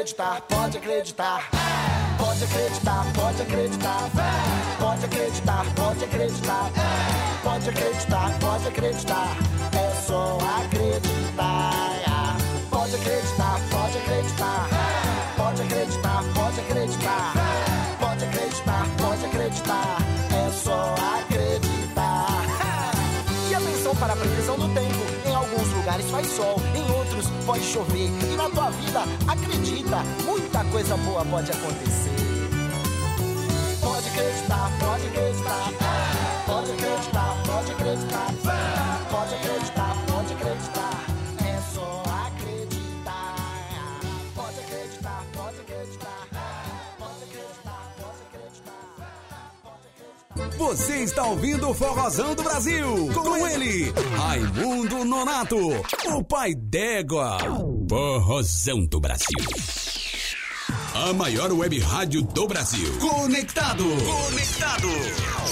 Acreditar, pode acreditar. Pode acreditar, pode acreditar. Pode acreditar, pode acreditar. Pode acreditar, pode acreditar. É só acreditar. Pode acreditar, pode acreditar. Pode acreditar, pode acreditar. Pode acreditar, pode acreditar. É só acreditar. E atenção para a previsão do tempo. Lugares faz sol, em outros pode chover. E na tua vida, acredita, muita coisa boa pode acontecer. Pode acreditar, pode acreditar. Pode acreditar, pode acreditar. Pode acreditar, pode acreditar. Você está ouvindo o Forrozão do Brasil. Com ele, Raimundo Nonato, o pai d'égua. Forrozão do Brasil. A maior web rádio do Brasil. Conectado. Conectado.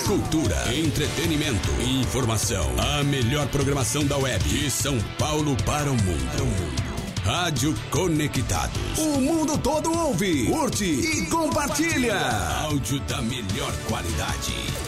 Cultura, entretenimento, informação. A melhor programação da web. De São Paulo para o mundo. Rádio Conectados. O mundo todo ouve, curte e compartilha. Áudio da melhor qualidade.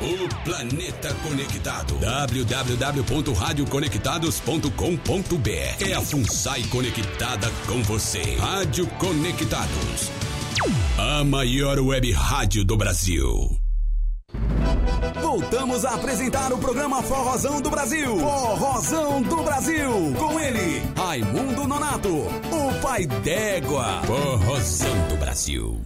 O planeta conectado. www.radioconectados.com.br É a FUNSAI conectada com você. Rádio Conectados. A maior web rádio do Brasil. Voltamos a apresentar o programa Forrozão do Brasil. Forrozão do Brasil. Com ele, Raimundo Nonato, o pai d'égua. Forrozão do Brasil.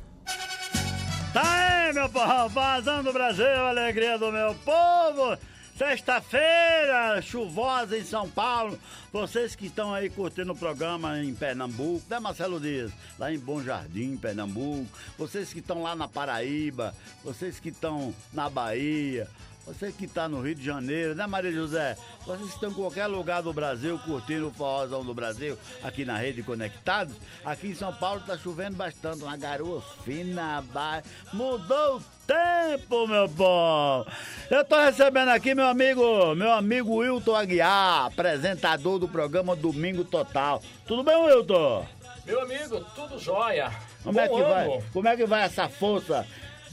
Tá aí, meu povo, Forrozão do Brasil, alegria do meu povo. Sexta-feira, chuvosa em São Paulo. Vocês que estão aí curtindo o programa em Pernambuco, né, Marcelo Dias? Lá em Bom Jardim, Pernambuco. Vocês que estão lá na Paraíba, vocês que estão na Bahia. Você que está no Rio de Janeiro, né, Maria José? Vocês que estão em qualquer lugar do Brasil curtindo o Forrozão do Brasil aqui na Rede Conectados. Aqui em São Paulo está chovendo bastante, uma garoa fina, ba... mudou o tempo, meu povo. Eu estou recebendo aqui meu amigo, meu amigo Wilton Aguiar, apresentador do programa Domingo Total. Tudo bem, Wilton? Meu amigo, tudo jóia. Como é Bom que vai? ano. Como é que vai essa força?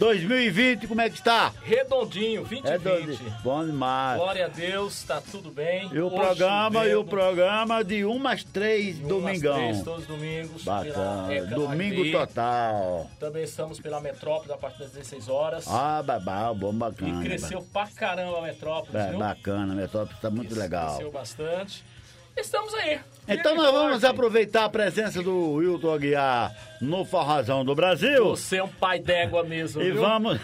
2020, como é que está? Redondinho, 20 e 20. Bom demais. Glória a Deus, tá tudo bem. E o Hoje programa, e o programa de 1 às 3, umas domingão. três, todos os domingos. Bacana. Domingo TV. total. Também estamos pela Metrópole a partir das 16 horas. Ah, babá, bom, bacana. e cresceu pra caramba a Metrópole, É, viu? bacana, Metrópole está muito legal. Cresceu bastante. Estamos aí. Então nós vamos aproveitar a presença do Wilton Aguiar no Forrazão do Brasil. Você é um pai d'égua mesmo, E viu? vamos,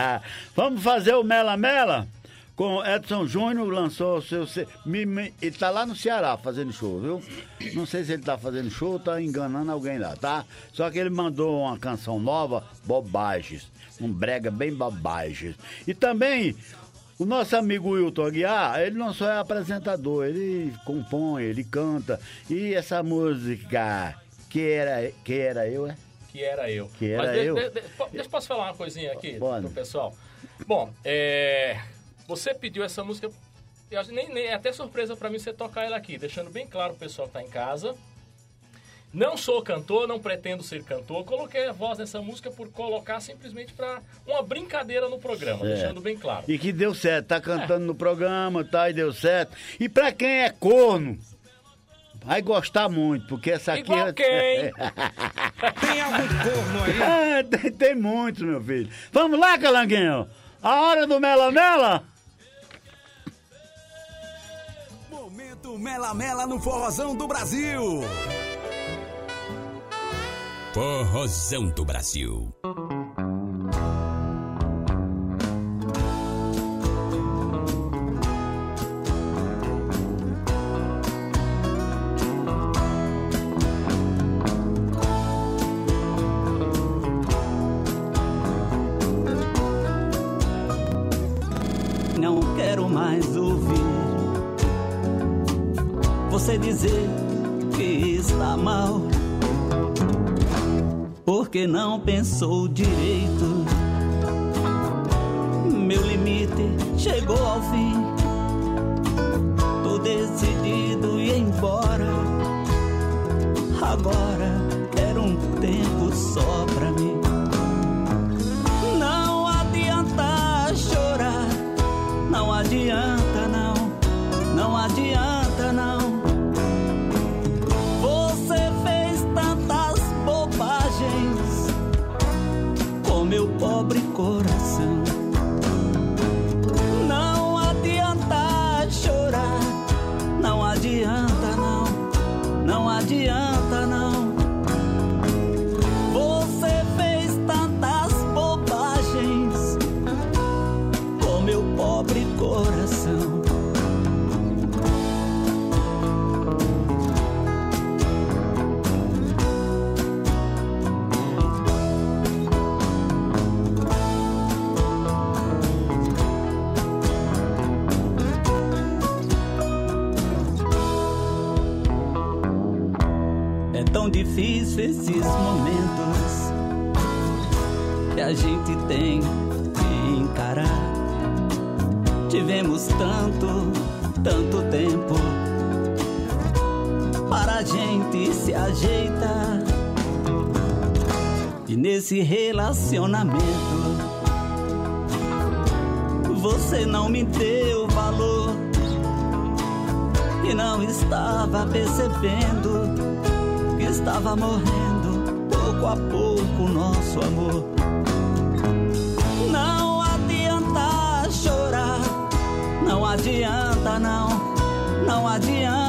vamos fazer o Mela Mela com Edson Júnior, lançou o seu. Ele tá lá no Ceará fazendo show, viu? Não sei se ele tá fazendo show ou tá enganando alguém lá, tá? Só que ele mandou uma canção nova, Bobagens. Um brega bem bobagens. E também. O nosso amigo Wilton Aguiar, ele não só é apresentador, ele compõe, ele canta. E essa música, que era, que era eu, é? Que era eu. Que era Mas de- eu. de- de- po- deixa eu posso falar uma coisinha aqui Pode. pro pessoal. Bom, é, você pediu essa música, nem, nem, é até surpresa pra mim você tocar ela aqui, deixando bem claro pro pessoal que tá em casa. Não sou cantor, não pretendo ser cantor. Coloquei a voz nessa música por colocar simplesmente pra uma brincadeira no programa, É. deixando bem claro. E que deu certo, tá cantando no programa, tá, e deu certo. E pra quem é corno, vai gostar muito, porque essa aqui... Igual é- quem? tem algum corno aí? Ah, tem, tem muitos, meu filho. Vamos lá, Calanguinho. A hora do Mela Mela. Momento Mela Mela no Forrozão do Brasil. Forrozão do Brasil. Não quero mais ouvir você dizer que está mal, porque não pensou direito. Meu limite chegou ao fim. Tô decidido ir embora. Agora E nesse relacionamento você não me deu valor e não estava percebendo que estava morrendo pouco a pouco nosso amor. Não adianta chorar, adianta não, não adianta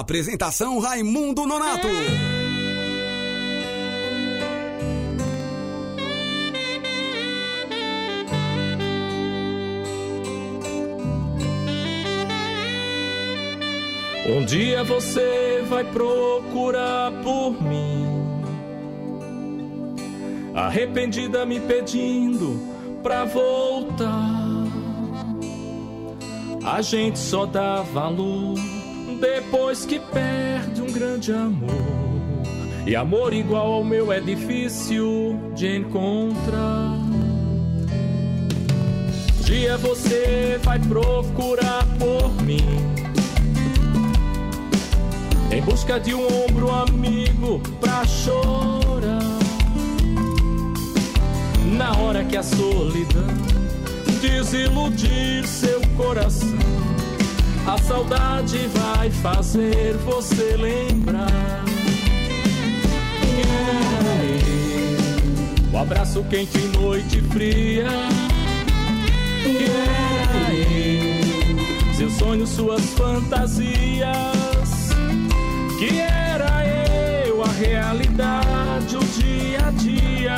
Apresentação Raimundo Nonato. Um dia você vai procurar por mim, arrependida me pedindo pra voltar. A gente só dá valor depois que perde um grande amor. E amor igual ao meu é difícil de encontrar. Um dia você vai procurar por mim em busca de um ombro amigo pra chorar. Na hora que a solidão desiludir seu coração, a saudade vai fazer você lembrar. Eu? O abraço quente em noite fria. Eu? Seus sonhos, suas fantasias que era eu a realidade, o dia a dia,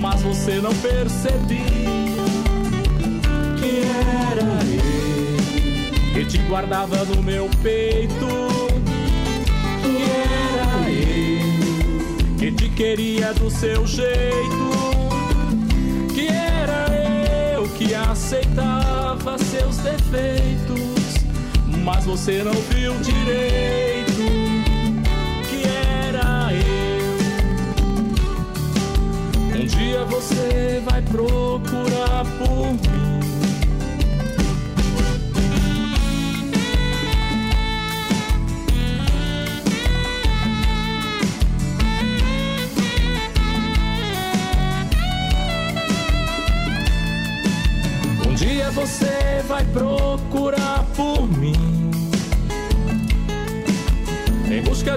mas você não percebia que era eu te guardava no meu peito, que era eu que te queria do seu jeito, que era eu que aceitava seus defeitos, mas você não viu direito que era eu. Um dia você vai procurar por mim.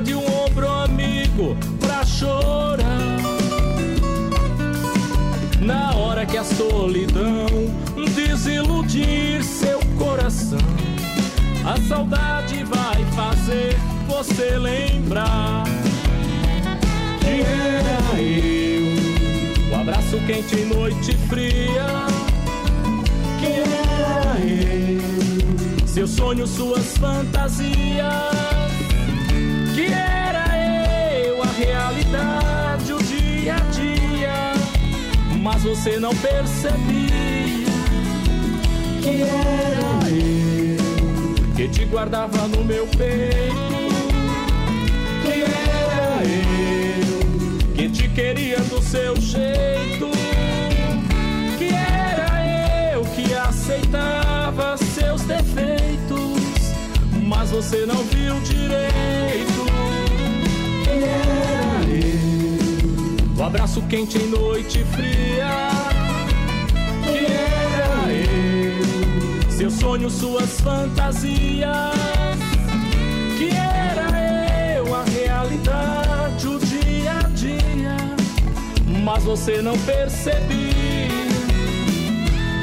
De um ombro amigo pra chorar. Na hora que a solidão desiludir seu coração, a saudade vai fazer você lembrar que era eu. O abraço quente em noite fria, que era eu. Seus sonhos, suas fantasias realidade, o dia a dia, mas você não percebia que era eu que te guardava no meu peito, que era eu que te queria do seu jeito, que era eu que aceitava seus defeitos. Mas você não viu direito. Abraço quente em noite fria. Que era eu. Seus sonhos, suas fantasias. Que era eu a realidade, o dia a dia. Mas você não percebia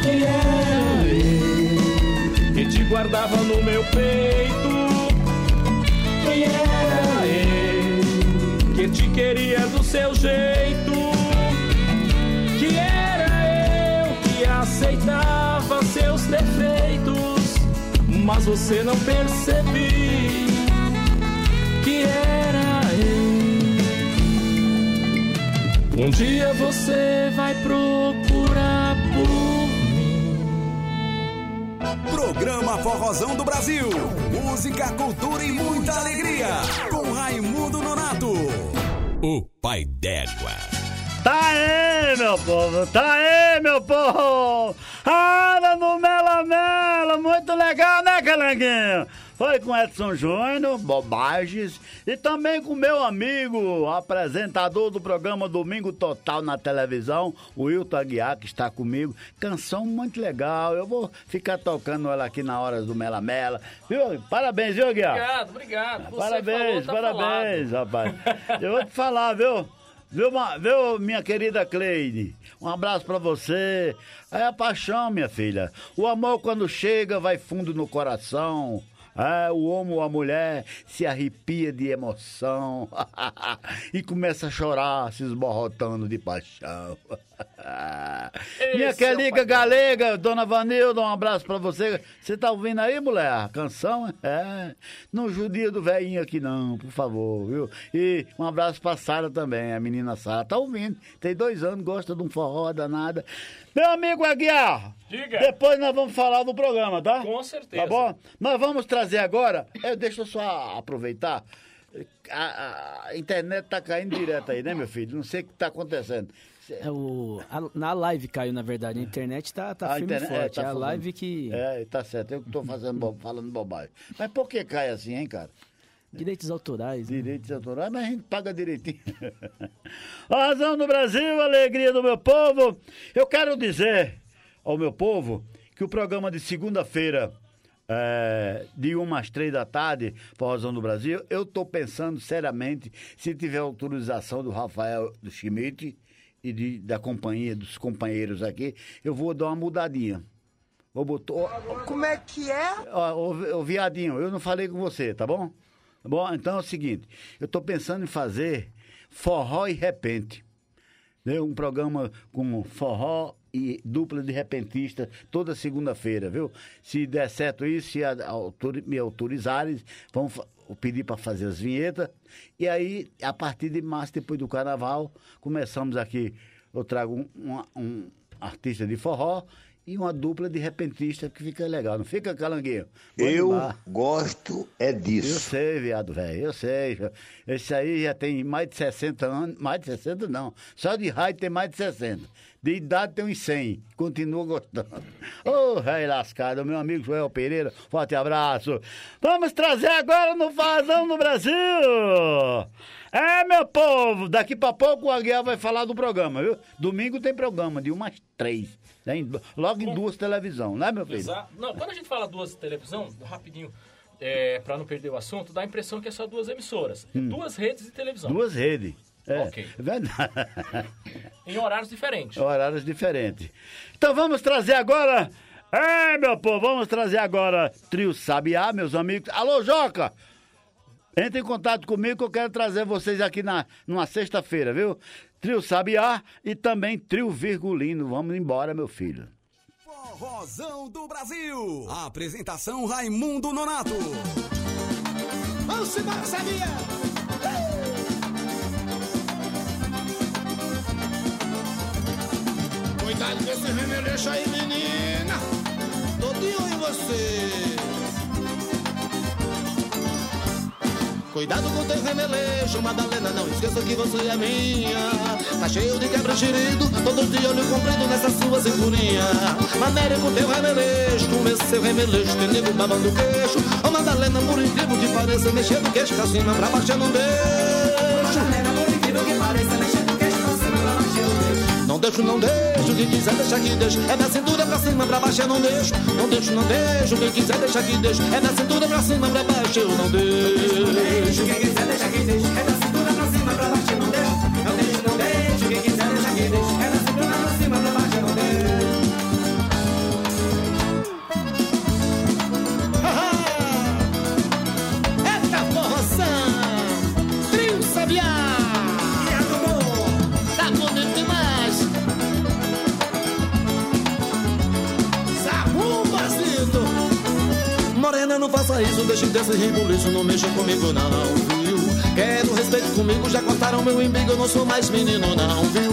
que era eu que te guardava no meu peito. Que era eu te queria do seu jeito. Que era eu que aceitava seus defeitos, mas você não percebia que era eu. Um dia você vai procurar por Programa Forrozão do Brasil. Música, cultura e muita alegria. Com Raimundo pai d'égua. Tá aí, meu povo, tá aí, meu povo! Área no Mela Mela, muito legal, né, Calanguinho? Foi com Edson Júnior, Bobagens, e também com meu amigo, apresentador do programa Domingo Total na televisão, o Wilton Aguiar, que está comigo. Canção muito legal, eu vou ficar tocando ela aqui na hora do Mela Mela. Viu? Parabéns, viu, Aguiar? Obrigado, obrigado. Parabéns, falou, tá parabéns, rapaz. Eu vou te falar, viu? Viu, viu, minha querida Cleide? Um abraço pra você. É a paixão, minha filha. O amor, quando chega, vai fundo no coração. É, o homem ou a mulher se arrepia de emoção e começa a chorar, se esborrotando de paixão. Minha é querida pai galega, dona Vanilda, um abraço pra você. Você tá ouvindo aí, mulher? A canção? É. Não judia do velhinho aqui, não, por favor, viu? E um abraço pra Sara também, a menina Sara. Tá ouvindo? Tem dois anos, gosta de um forró danada. Meu amigo Aguiar, Diga. depois nós vamos falar do programa, tá? Com certeza. Tá bom? Nós vamos trazer agora. Eu, deixa eu só aproveitar. A, a internet tá caindo direto aí, né, meu filho? Não sei o que tá acontecendo. É o, a- na live caiu, na verdade. A internet tá, tá A firme internet- forte. tá É a falando. live que. É, tá certo. Eu que tô fazendo, bo- falando bobagem. Mas por que cai assim, hein, cara? Direitos autorais. né? Direitos autorais, mas a gente paga direitinho. a razão do Brasil, a alegria do meu povo. Eu quero dizer ao meu povo que o programa de segunda-feira, é, de 1 às 3 da tarde, Forrozão do Brasil, eu tô pensando seriamente, se tiver autorização do Rafael do Schmidt e de- da companhia, dos companheiros aqui, eu vou dar uma mudadinha. Vou botar. Como é que é? Ô, vi- ô, viadinho, eu não falei com você, tá bom? Tá bom? Então é o seguinte, eu tô pensando em fazer forró e repente. Né? Um programa com forró e dupla de repentista toda segunda-feira, viu? Se der certo isso, se a- me autorizarem, vamos fa- pedir para fazer as vinhetas. E aí, a partir de março, depois do carnaval, começamos aqui. Eu trago um, um- um artista de forró e uma dupla de repentista que fica legal, não fica, Calanguinho? Vamos Eu lá. gosto é Eu disso. sei, viado, velho, eu sei. Esse aí já tem mais de 60 anos. Mais de 60 não. Só de rádio tem mais de 60. De idade tem uns 100. Continua gostando. Ô, velho lascado, meu amigo Joel Pereira, forte abraço. Vamos trazer agora no Fazão do Brasil. É, meu povo, daqui pra pouco o Aguiar vai falar do programa, viu? Domingo tem programa, de umas três. Né? Logo em duas televisão, né, meu filho? Exato. Não, quando a gente fala duas televisão, rapidinho, é, para não perder o assunto, dá a impressão que é só duas emissoras. É Duas redes de televisão. Hum. Duas redes. É, Ok. é verdade. Em horários diferentes. Horários diferentes. Então vamos trazer agora. É, meu povo, vamos trazer agora Trio Sabiá, meus amigos. Alô, Joca! Entre em contato comigo que eu quero trazer vocês aqui na, numa sexta-feira, viu? Trio Sabiá e também Trio Virgulino. Vamos embora, meu filho. Forrozão do Brasil. Apresentação Raimundo Nonato. Vamos embora, sabia? Cuidado com esse remeleixo aí, menina. Tô de olho em você. Cuidado com teu remeleixo, Madalena, não esqueça que você é minha. Tá cheio de quebra-xerido, todos de olho comprido nessa sua cinturinha. Maneira com teu remeleixo, com esse seu remeleixo, tem nego babando queixo. Ô Madalena, por incrível que pareça, mexendo queixo pra cima, pra baixo eu não deixo. Madalena, por incrível que pareça, Não deixo, não deixo, quem quiser deixa que deixo. É da cintura pra cima, pra baixo eu não deixo. Não deixo, não deixo, quem quiser deixa que deixo. É da cintura pra cima, pra baixo eu não deixo. Quem quiser deixa que deixo. É da cintura pra cima, pra baixo eu não deixo. Não deixo, não deixo, quem quiser deixa que deixo. Não faça isso, deixe desse rebuliço, não mexa comigo não, viu? Quero respeito comigo, já cortaram meu embigo, eu não sou mais menino não, viu?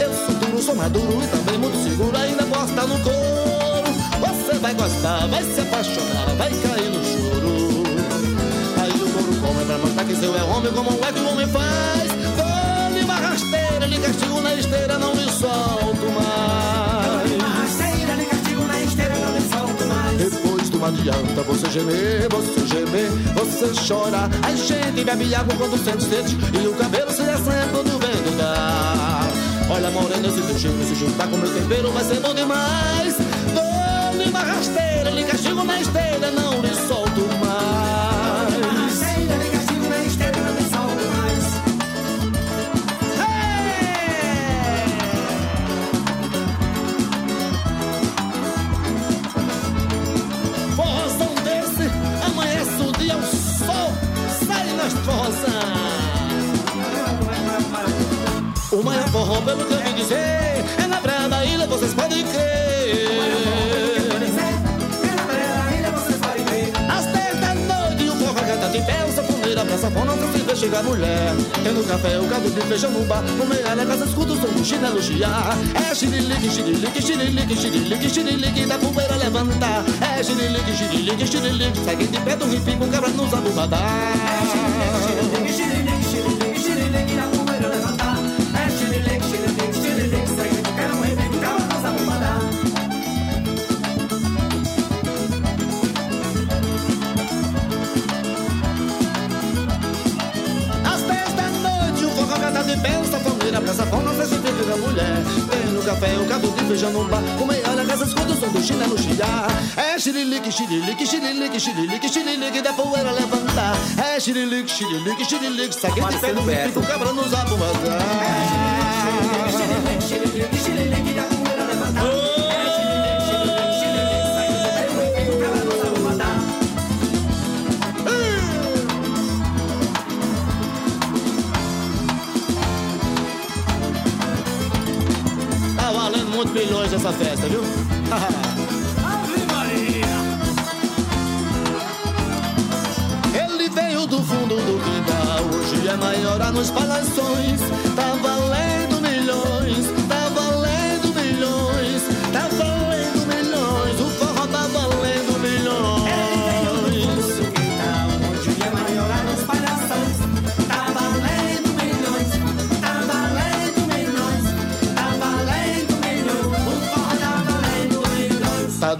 Eu sou duro, sou maduro e também muito seguro, ainda gosta no couro. Você vai gostar, vai se apaixonar, vai cair no choro. Aí o couro come pra mostrar que seu é homem, como é que o homem faz? Dou-lhe uma rasteira, lhe castigo na esteira, não lhe solto mais. Adianta você gemer, você gemer, você chorar. A gente bebe água quando sente sede e o cabelo se acende quando vento dá. Olha, morena, esse teu cheiro se juntar com meu tempero vai ser bom demais. Dou-lhe uma rasteira, lhe castigo na esteira, não lhe solto forró, pelo que eu vi dizer, é na praia da ilha, vocês podem crer. Às dez da noite, o forró canta de pé, o safoneiro pra safona, não se vê chegar mulher. Tem no café, o caldo de feijão no bar, no meia da casa, escuta o som chinelo chiar. É xirilique, xirilique, xirilique, xirilique, xirilique, da poeira levantar. É xirilique, xirilique, xirilique, segue de pé do com cabra nos abubadá. É xirilique, xirilique, xirilique, safona, faz o filho da mulher. Tem no café o cabo de feijão no bar, com meia hora casa escuta o som do chinelo chiar. É xirilique, xirilique, xirilique, xirilique, xirilique, da poeira levantar. É xirilique, xirilique, xirilique, segue de pé do hippie com cabra nos abubadá. É xirilique, xirilique, xirilique, da milhões essa festa, viu? Ele veio do fundo do quintal, hoje é maior nos palações. Tá valendo milhões,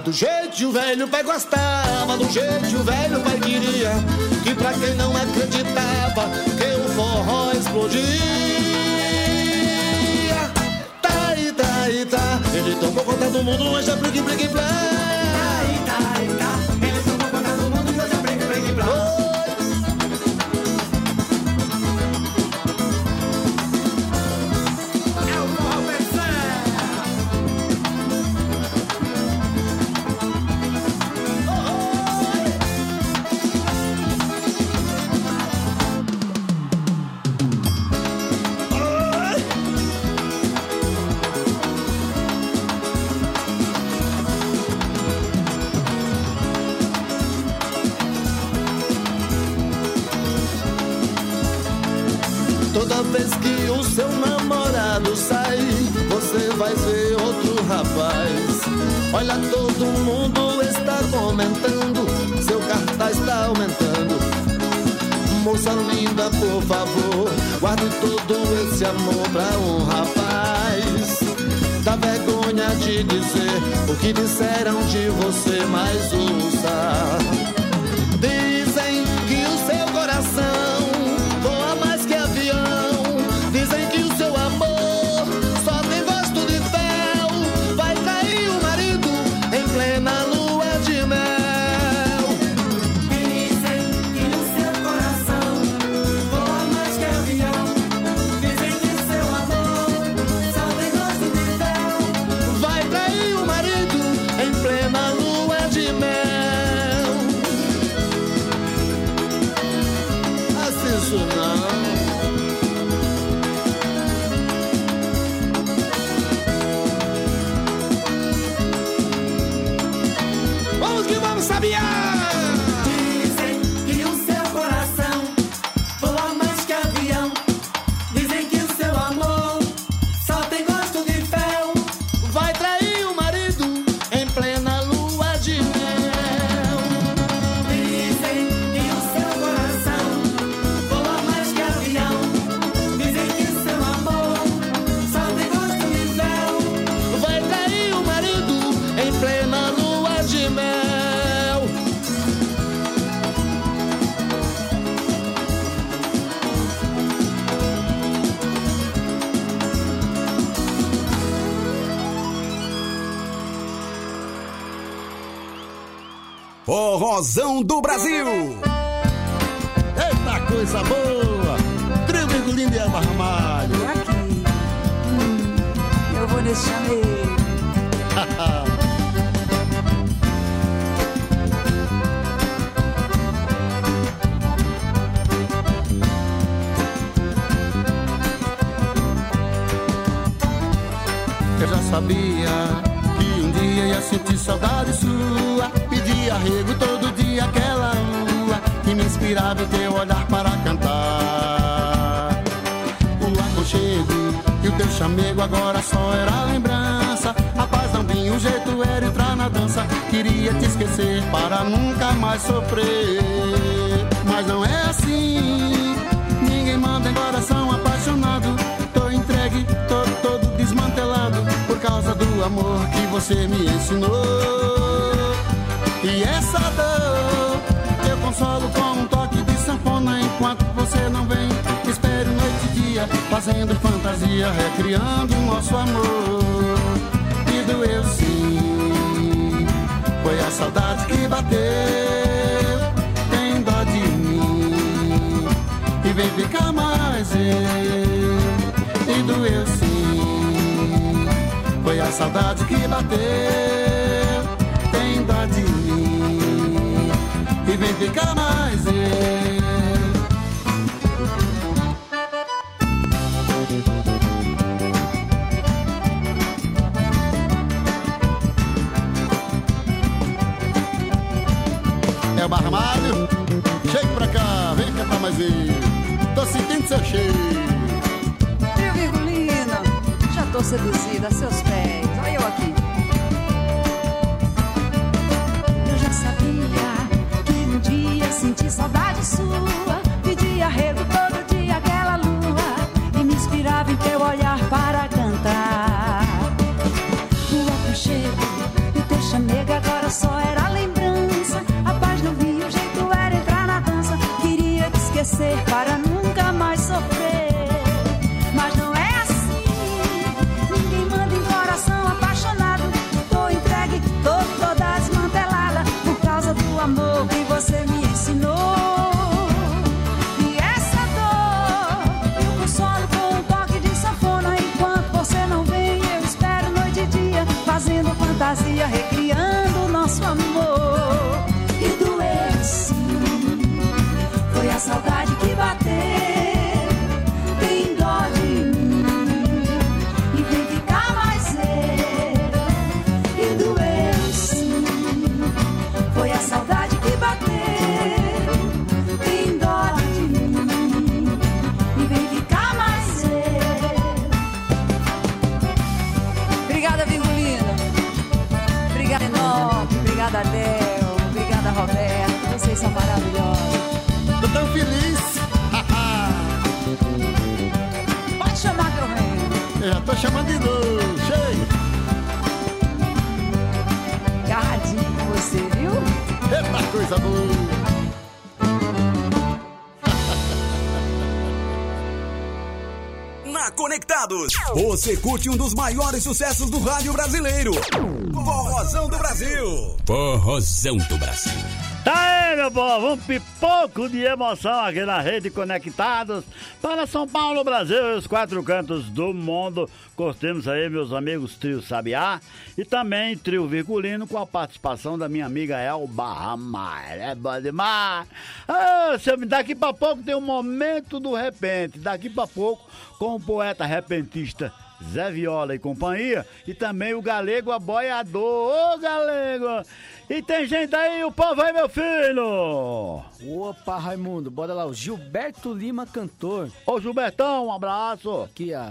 do jeito que o velho pai gostava, do jeito que o velho pai queria. Que pra quem não acreditava que o forró explodia. Tá aí, tá aí, tá. Ele tomou conta do mundo, hoje é brigue, brigue, blá. Olha, todo mundo está comentando, seu cartaz está aumentando. Moça linda, por favor, guarde todo esse amor pra um rapaz. Dá vergonha de dizer o que disseram de você, mas usa. Do Brasil. Eita coisa boa! Trio Virgulino e Elba Ramalho. Eu vou nesse chameiro. Eu já sabia que um dia ia sentir saudade sua. Pedia arrego todo inspirava teu olhar para cantar. O aconchego e o teu chamego agora só era lembrança. A paz não vinha, o jeito era entrar na dança. Queria te esquecer para nunca mais sofrer. Mas não é assim. Ninguém manda em coração apaixonado. Tô entregue, tô todo desmantelado por causa do amor que você me ensinou. E essa eu consolo com um toque de sanfona enquanto você não vem. Espero noite e dia, fazendo fantasia, recriando o nosso amor. E doeu sim, foi a saudade que bateu. Tem dó de mim e vem ficar mais eu. E doeu sim, foi a saudade que bateu. Tem dó de mim e vem ficar mais eu. É o Barramalho, chega pra cá, vem cantar mais ele. Tô sentindo seu cheiro. Trio Virgulino, já tô seduzida a seus pés. Você curte um dos maiores sucessos do rádio brasileiro. Forrozão do Brasil. Forrozão do Brasil. Tá aí, meu povo, um pipoco de emoção aqui na Rede Conectados para São Paulo, Brasil e os quatro cantos do mundo. Curtimos aí, meus amigos Trio Sabiá e também Trio Virgulino com a participação da minha amiga Elba Ramalho. É bom demais. Ah, se eu me daqui pra pouco tem um momento do repente. Daqui pra pouco com o poeta repentista Zé Viola e companhia, e também o Galego Aboiador. Ô, Galego! E tem gente aí, o povo aí, meu filho! Opa, Raimundo, bora lá. O Gilberto Lima, cantor. Ô, Gilbertão, um abraço. Aqui, ó.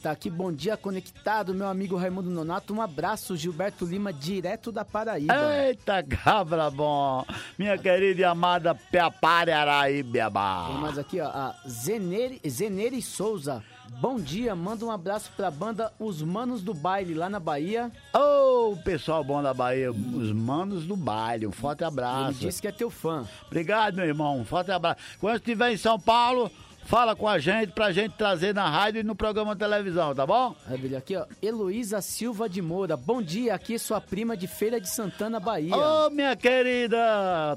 Tá aqui, bom dia, conectado, meu amigo Raimundo Nonato. Um abraço, Gilberto Lima, direto da Paraíba. Eita, cabra bom! Minha querida e amada Piapare Tem Araíbiaba. mais aqui, ó. A Zenere, Zenere Souza. Bom dia, manda um abraço pra banda Os Manos do Baile, lá na Bahia. Ô, pessoal bom da Bahia, os manos do baile, um forte Ele abraço. disse que é teu fã. Obrigado, meu irmão, um forte abraço. Quando estiver em São Paulo, Fala com a gente pra gente trazer na rádio e no programa televisão, tá bom? Maravilha. Aqui, ó. Heloísa Silva de Moura. Bom dia, aqui é sua prima de Feira de Santana, Bahia. Ô, oh, minha querida,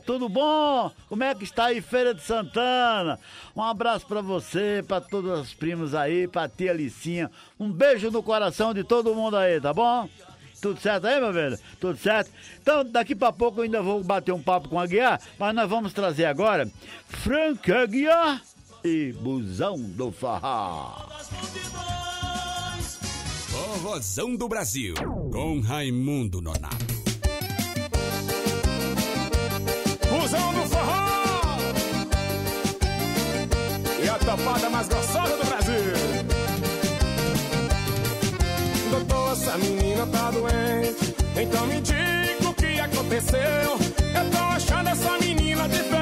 tudo bom? Como é que está aí, Feira de Santana? Um abraço pra você, pra todas as primas aí, pra tia Licinha. Um beijo no coração de todo mundo aí, tá bom? Tudo certo aí, meu velho? Tudo certo? Então, daqui para pouco eu ainda vou bater um papo com a Guiar, mas nós vamos trazer agora Frank Aguiar e Busão do Farrá. rosão do Brasil, com Raimundo Nonato. Busão do Farrá! E a topada mais gostosa do Brasil! Doutor, essa menina tá doente, então me diga o que aconteceu. Eu tô achando essa menina diferente.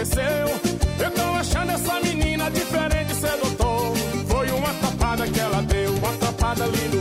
aconteceu. Eu tô achando essa menina diferente, sedutor. Foi uma tapada que ela deu, uma tapada linda.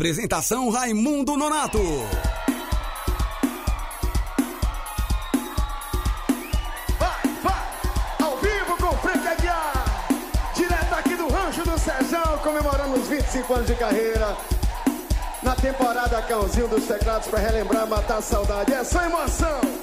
Apresentação Raimundo Nonato. Vai, vai, ao vivo com o Aguiar, direto aqui do Rancho do Serjão, comemorando os 25 anos de carreira. Na temporada Cãozinho dos Teclados, para relembrar, matar a saudade, é só emoção.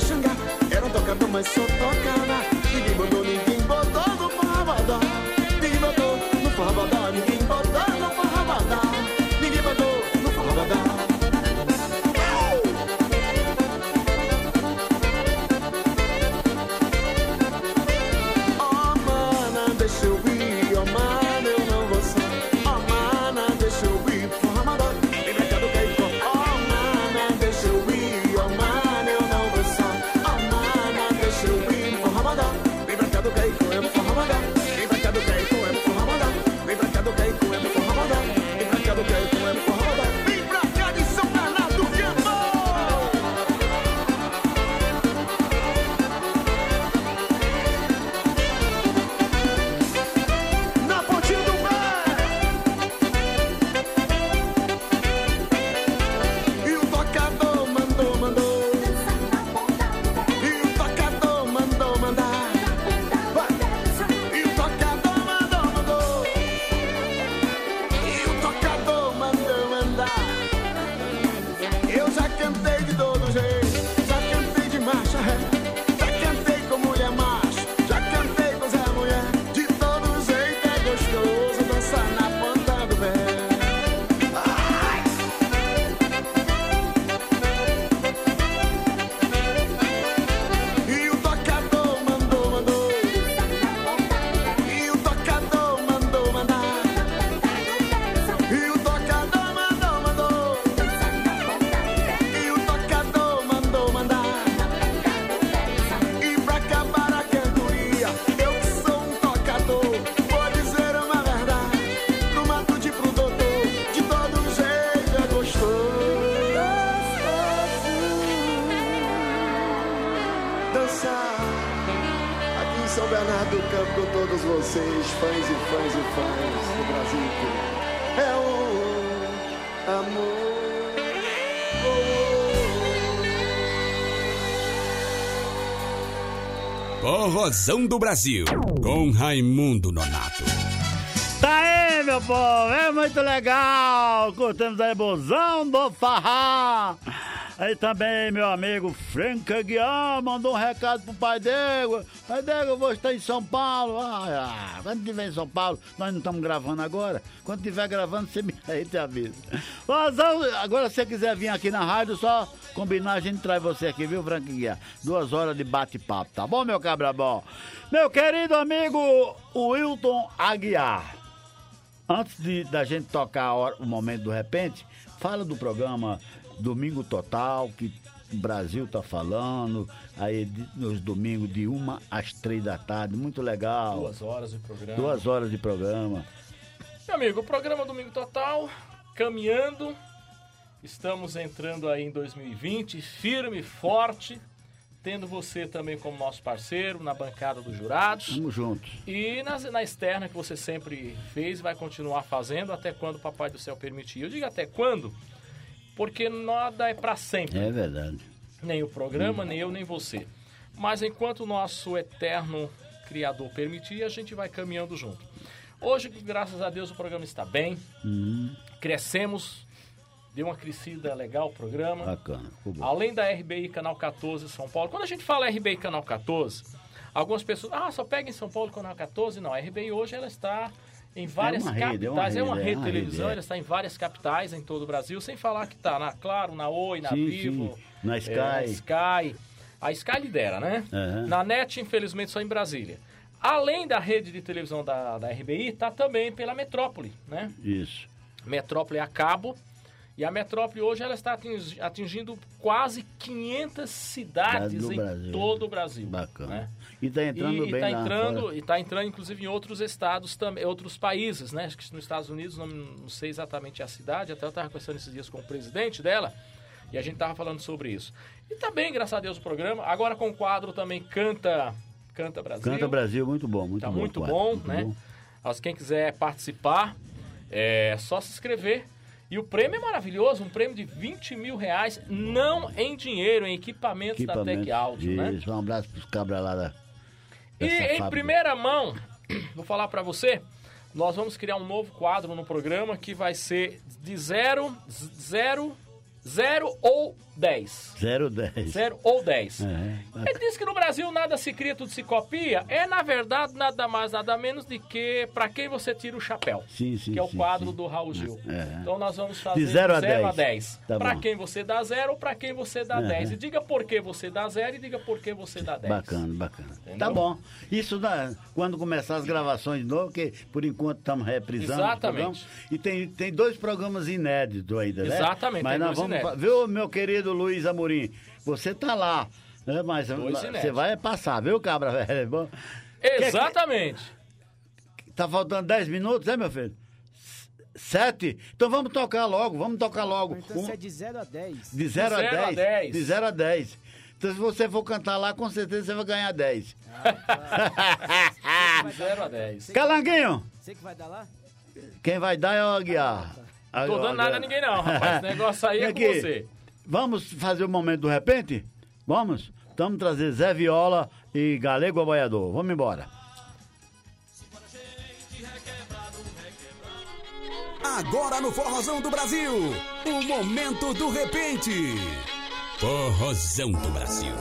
Zeca Xangá. Eram tocando, mas só tocava. Forrozão do Brasil, com Raimundo Nonato. Tá aí, meu povo, é muito legal. Curtemos aí Bozão do Farrá. Aí também meu amigo Frank Aguiar mandou um recado pro pai dele. Pai dele, eu vou estar em São Paulo. Ah, ah, quando tiver em São Paulo, nós não estamos gravando agora. Quando tiver gravando, você me aí te avisa. Bozão, agora se você quiser vir aqui na rádio, só combinar, a gente traz você aqui, viu, Aguiar? Duas horas de bate-papo, tá bom, meu cabra bom? Meu querido amigo Wilton Aguiar. Antes de, da gente tocar a hora- o momento do repente, fala do programa Domingo Total, que o Brasil tá falando, aí nos domingos de uma às três da tarde, muito legal. Duas horas de programa. Duas horas de programa. Meu amigo, o programa Domingo Total, caminhando. Estamos entrando aí em 2020, firme forte. Tendo você também como nosso parceiro na bancada dos jurados. Tamo juntos. E na, na externa que você sempre fez e vai continuar fazendo até quando o Papai do Céu permitir. Eu digo até quando, porque nada é para sempre. É verdade. Nem o programa, nem eu, nem você. Mas enquanto o nosso eterno Criador permitir, a gente vai caminhando junto. Hoje, graças a Deus, o programa está bem. Hum, Crescemos. Deu uma crescida legal o programa. bacana. Além da RBI Canal 14 São Paulo. Quando a gente fala RBI Canal 14, algumas pessoas, ah, só pega em São Paulo Canal 14. Não, a RBI hoje ela está em várias uma rede, é uma capitais. É uma rede, é rede, uma de rede, televisão, é. ela está em várias capitais em todo o Brasil, sem falar que está na Claro, na Oi, na Sim, Vivo, sim. Na é, Sky. na Sky. A Sky lidera, né? Aham. Na NET, infelizmente, só em Brasília. Além da rede de televisão da, da RBI, está também pela Metrópole, né? Isso. Metrópole a cabo. E a Metrópole hoje ela está atingi- atingindo quase 500 cidades em Brasil. todo o Brasil. Bacana. né? E tá entrando e, bem e tá entrando fora. e tá entrando inclusive em outros estados também, outros países, né? Acho que nos Estados Unidos não, não sei exatamente a cidade, até eu estava conversando esses dias com o presidente dela e a gente tava falando sobre isso. E tá bem, graças a Deus o programa. Agora com o quadro também canta Canta Brasil. Canta Brasil, muito bom, muito Tá bom. muito quadro, bom, muito né? bom. Mas quem quiser participar, é só se inscrever. E o prêmio é maravilhoso, um prêmio de 20 mil reais, não em dinheiro, em equipamentos, da Tec Áudio, né? Isso, um abraço pros cabras lá da. E em fábrica. primeira mão, vou falar pra você, nós vamos criar um novo quadro no programa que vai ser de 0, 0, 0 ou 10. 010. 0 ou 10. É, Ele diz que no Brasil nada se cria, tudo se copia. É, na verdade, nada mais, nada menos de que pra quem você tira o chapéu. Sim, sim. que é o sim, quadro do Raul Gil. É. Então nós vamos fazer De zero a zero 10. Tá pra bom. quem você dá 0 ou pra quem você dá Uhum. 10. E diga por que você dá 0 e diga por que você dá 10. Bacana, bacana. Entendeu? Tá bom. Isso dá- quando começar as gravações de novo, que por enquanto estamos reprisando. Exatamente. E tem, tem dois programas inéditos ainda, né? Exatamente, Mas nós vamos. Inéditos. Viu, meu querido Luiz Amorim? Você tá lá. Né? Mas você vai passar, viu, cabra velho? Bom, Exatamente. Tá faltando 10 minutos, é, meu filho? Sete? Então vamos tocar logo, vamos tocar logo. Então Um- é de 0 a 10. De 0 a De zero a 10. dez. De 0 a 10. Então, se você for cantar lá, com certeza você vai ganhar 10. 0 a 10. Calanguinho, Você que vai dar lá? quem vai dar é o Aguiar. Tô dando nada a ninguém não, rapaz. Esse negócio aí é com Aqui, você. Vamos fazer o momento do repente? Vamos? Vamos trazer Zé Viola e Galego Aboiador. Vamos embora. Agora no Forrozão do Brasil, o momento do repente. Forrozão do Brasil.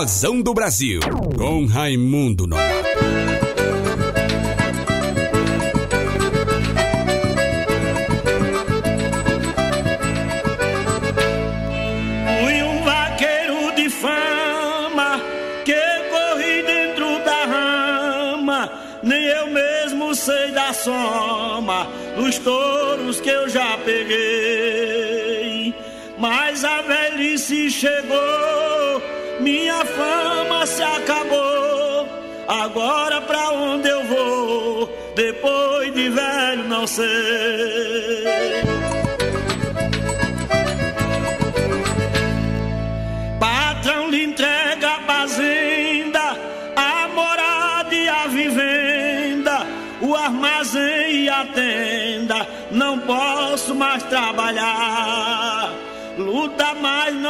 Vozão do Brasil, com Raimundo Nonato. Fui um vaqueiro de fama que corri dentro da rama, nem eu mesmo sei da soma dos touros que eu já peguei. Mas a velhice chegou a fama se acabou. Agora pra onde eu vou? Depois de velho, não sei. Patrão lhe entrega a fazenda, a morada e a vivenda, o armazém e a tenda. Não posso mais trabalhar. Luta mais não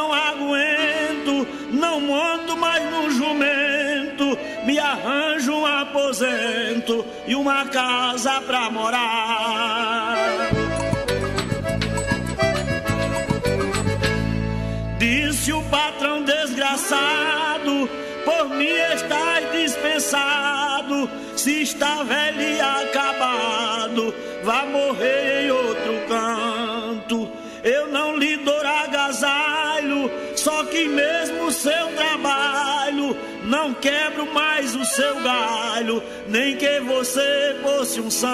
não monto mais no jumento, me arranjo um aposento e uma casa pra morar. Disse o patrão desgraçado, por mim estás dispensado, se está velho e acabado, vá morrer em outro canto. Eu não lhe dou agasalho só que mesmo o seu trabalho não quebro mais o seu galho, nem que você fosse um santo.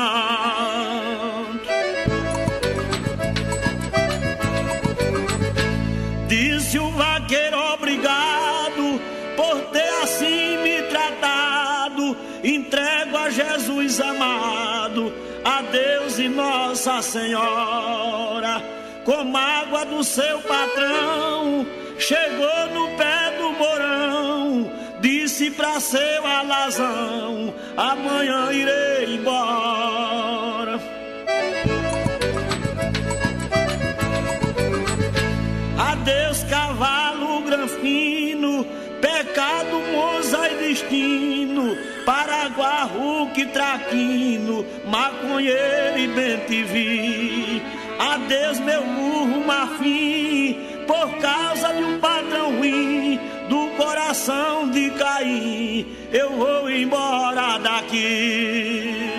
Disse o vaqueiro obrigado por ter assim me tratado. Entrego a Jesus amado, a Deus e Nossa Senhora, como água do seu patrão chegou no pé do morão, disse pra seu alazão: amanhã irei embora. Adeus, cavalo granfino, pecado, moza e destino, paraguarro que traquino, maconheiro e bentivi. Adeus, meu burro marfim por causa de um padrão ruim, do coração de Caim, eu vou embora daqui.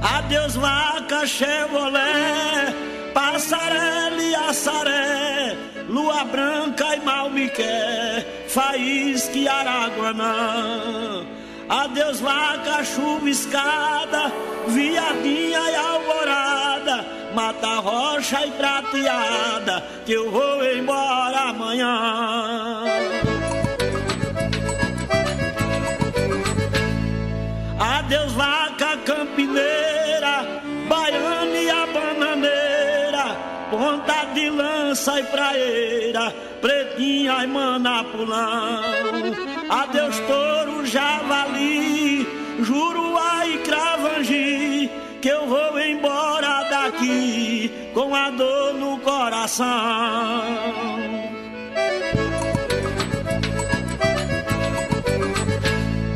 Adeus, vaca, Chevrolet, passarela e assaré, lua branca e mal me quer, faísca e araguanã. Adeus, vaca, chuva, escada, viadinha e alvorada, mata rocha e prateada, que eu vou embora amanhã. Adeus, vaca campineira, baiana e a bananeira, ponta de lança e praeira, pretinha e manapulão. Adeus, touro, javali, juruá e cravangi, que eu vou embora daqui com a dor no coração.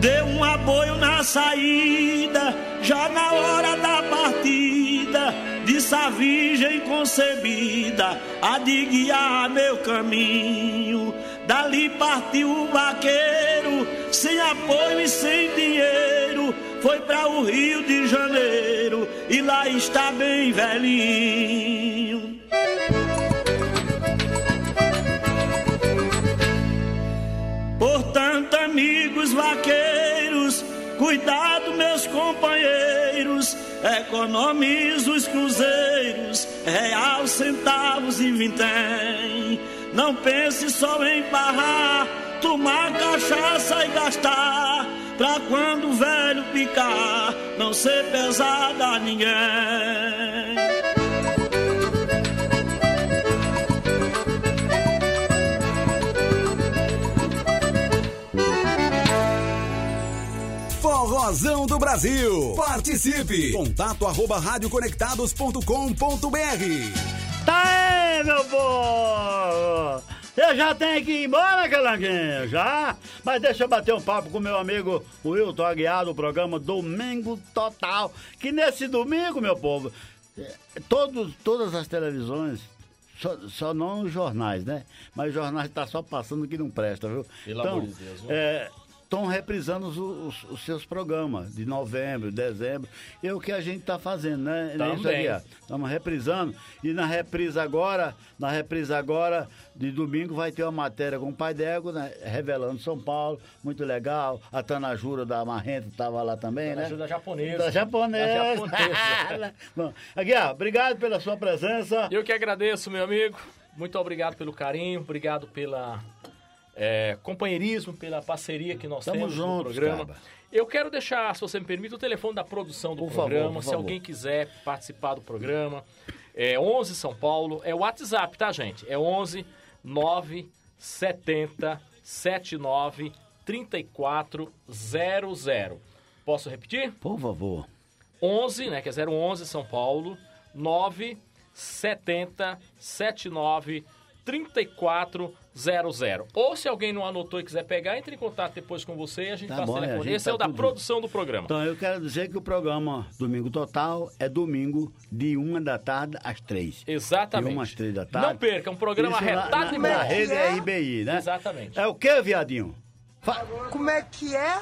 Deu um aboio na saída, já na hora da partida, disse a virgem concebida, a de guiar meu caminho. Dali partiu o vaqueiro, sem apoio e sem dinheiro, foi para o Rio de Janeiro e lá está bem velhinho. Portanto, amigos vaqueiros, cuidado, meus companheiros, economize os cruzeiros, real, centavos e vintém. Não pense só em barrar, tomar cachaça e gastar, pra quando o velho picar, não ser pesada a ninguém. Forrozão do Brasil. Participe. Contato arroba radioconectados.com.br. Tá aí, meu povo! Eu já tenho que ir embora, Calanguinho, já? Mas deixa eu bater um papo com meu amigo Wilton Aguiar do programa Domingo Total. Que nesse domingo, meu povo, eh, todos, todas as televisões, só, só não os jornais, né? Mas os jornais tá só passando que não presta, viu? Pelo então, amor de Deus, é, estão reprisando os, os- os seus programas de novembro, dezembro. E é o que a gente está fazendo, né? isso Também. aqui. Estamos reprisando. E na reprisa agora, na reprisa agora, de domingo, vai ter uma matéria com o pai Dego, né? Revelando São Paulo. Muito legal. A Tanajura da Marrento estava lá também, né? Tanajura japonesa. Da japonesa. Da japonesa. Bom, Aguiar, obrigado pela sua presença. Eu que agradeço, meu amigo. Muito obrigado pelo carinho, obrigado pela é, companheirismo, pela parceria que nós Tamo temos no juntos, programa. cara. Eu quero deixar, se você me permite, o telefone da produção do Por favor, programa. por se favor. alguém quiser participar do programa, é 11 São Paulo, é o WhatsApp, tá, gente? É 11 9 70 79 3400. Posso repetir? Por favor. 11, né, que é 011 São Paulo, 9 70 79 3400. Ou se alguém não anotou e quiser pegar, entre em contato depois com você e a gente Tá passa bom, é, a telefone. gente Esse é tá o da tudo produção do programa. Então eu quero dizer que o programa Domingo Total é domingo de uma da tarde às três. Exatamente. De uma às três da tarde. Não perca, é um programa Isso na- retado na, e na bom. rede RBI, né? Exatamente. É o que, viadinho? Como é que é?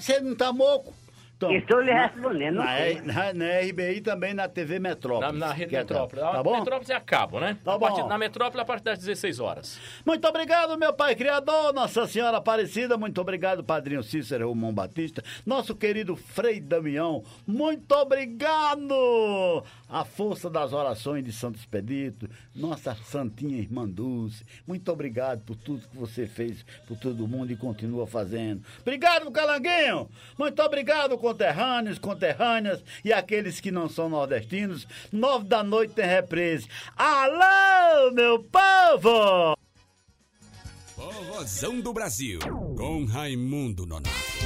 Você não tá moco? Então, Estou lhe na- respondendo, Na, na, na RBI também na TV Na, Metrópole. na rede é- Metrópole. Tá bom? Metrópole é a cabo, né? Tá A partir- bom. na Metrópole a partir das 16 horas. Muito obrigado, meu pai criador, Nossa Senhora Aparecida, muito obrigado, Padrinho Cícero Romão Batista, nosso querido Frei Damião, muito obrigado! A força das orações de Santo Expedito, nossa Santinha Irmã Dulce, muito obrigado por tudo que você fez por todo mundo e continua fazendo. Obrigado, Calanguinho! Muito obrigado, conterrâneos, conterrâneas e aqueles que não são nordestinos. Nove da noite tem reprise. Alô, meu povo! Forrozão do Brasil, com Raimundo Nonato.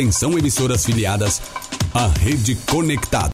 Atenção, emissoras filiadas à Rede Conectada.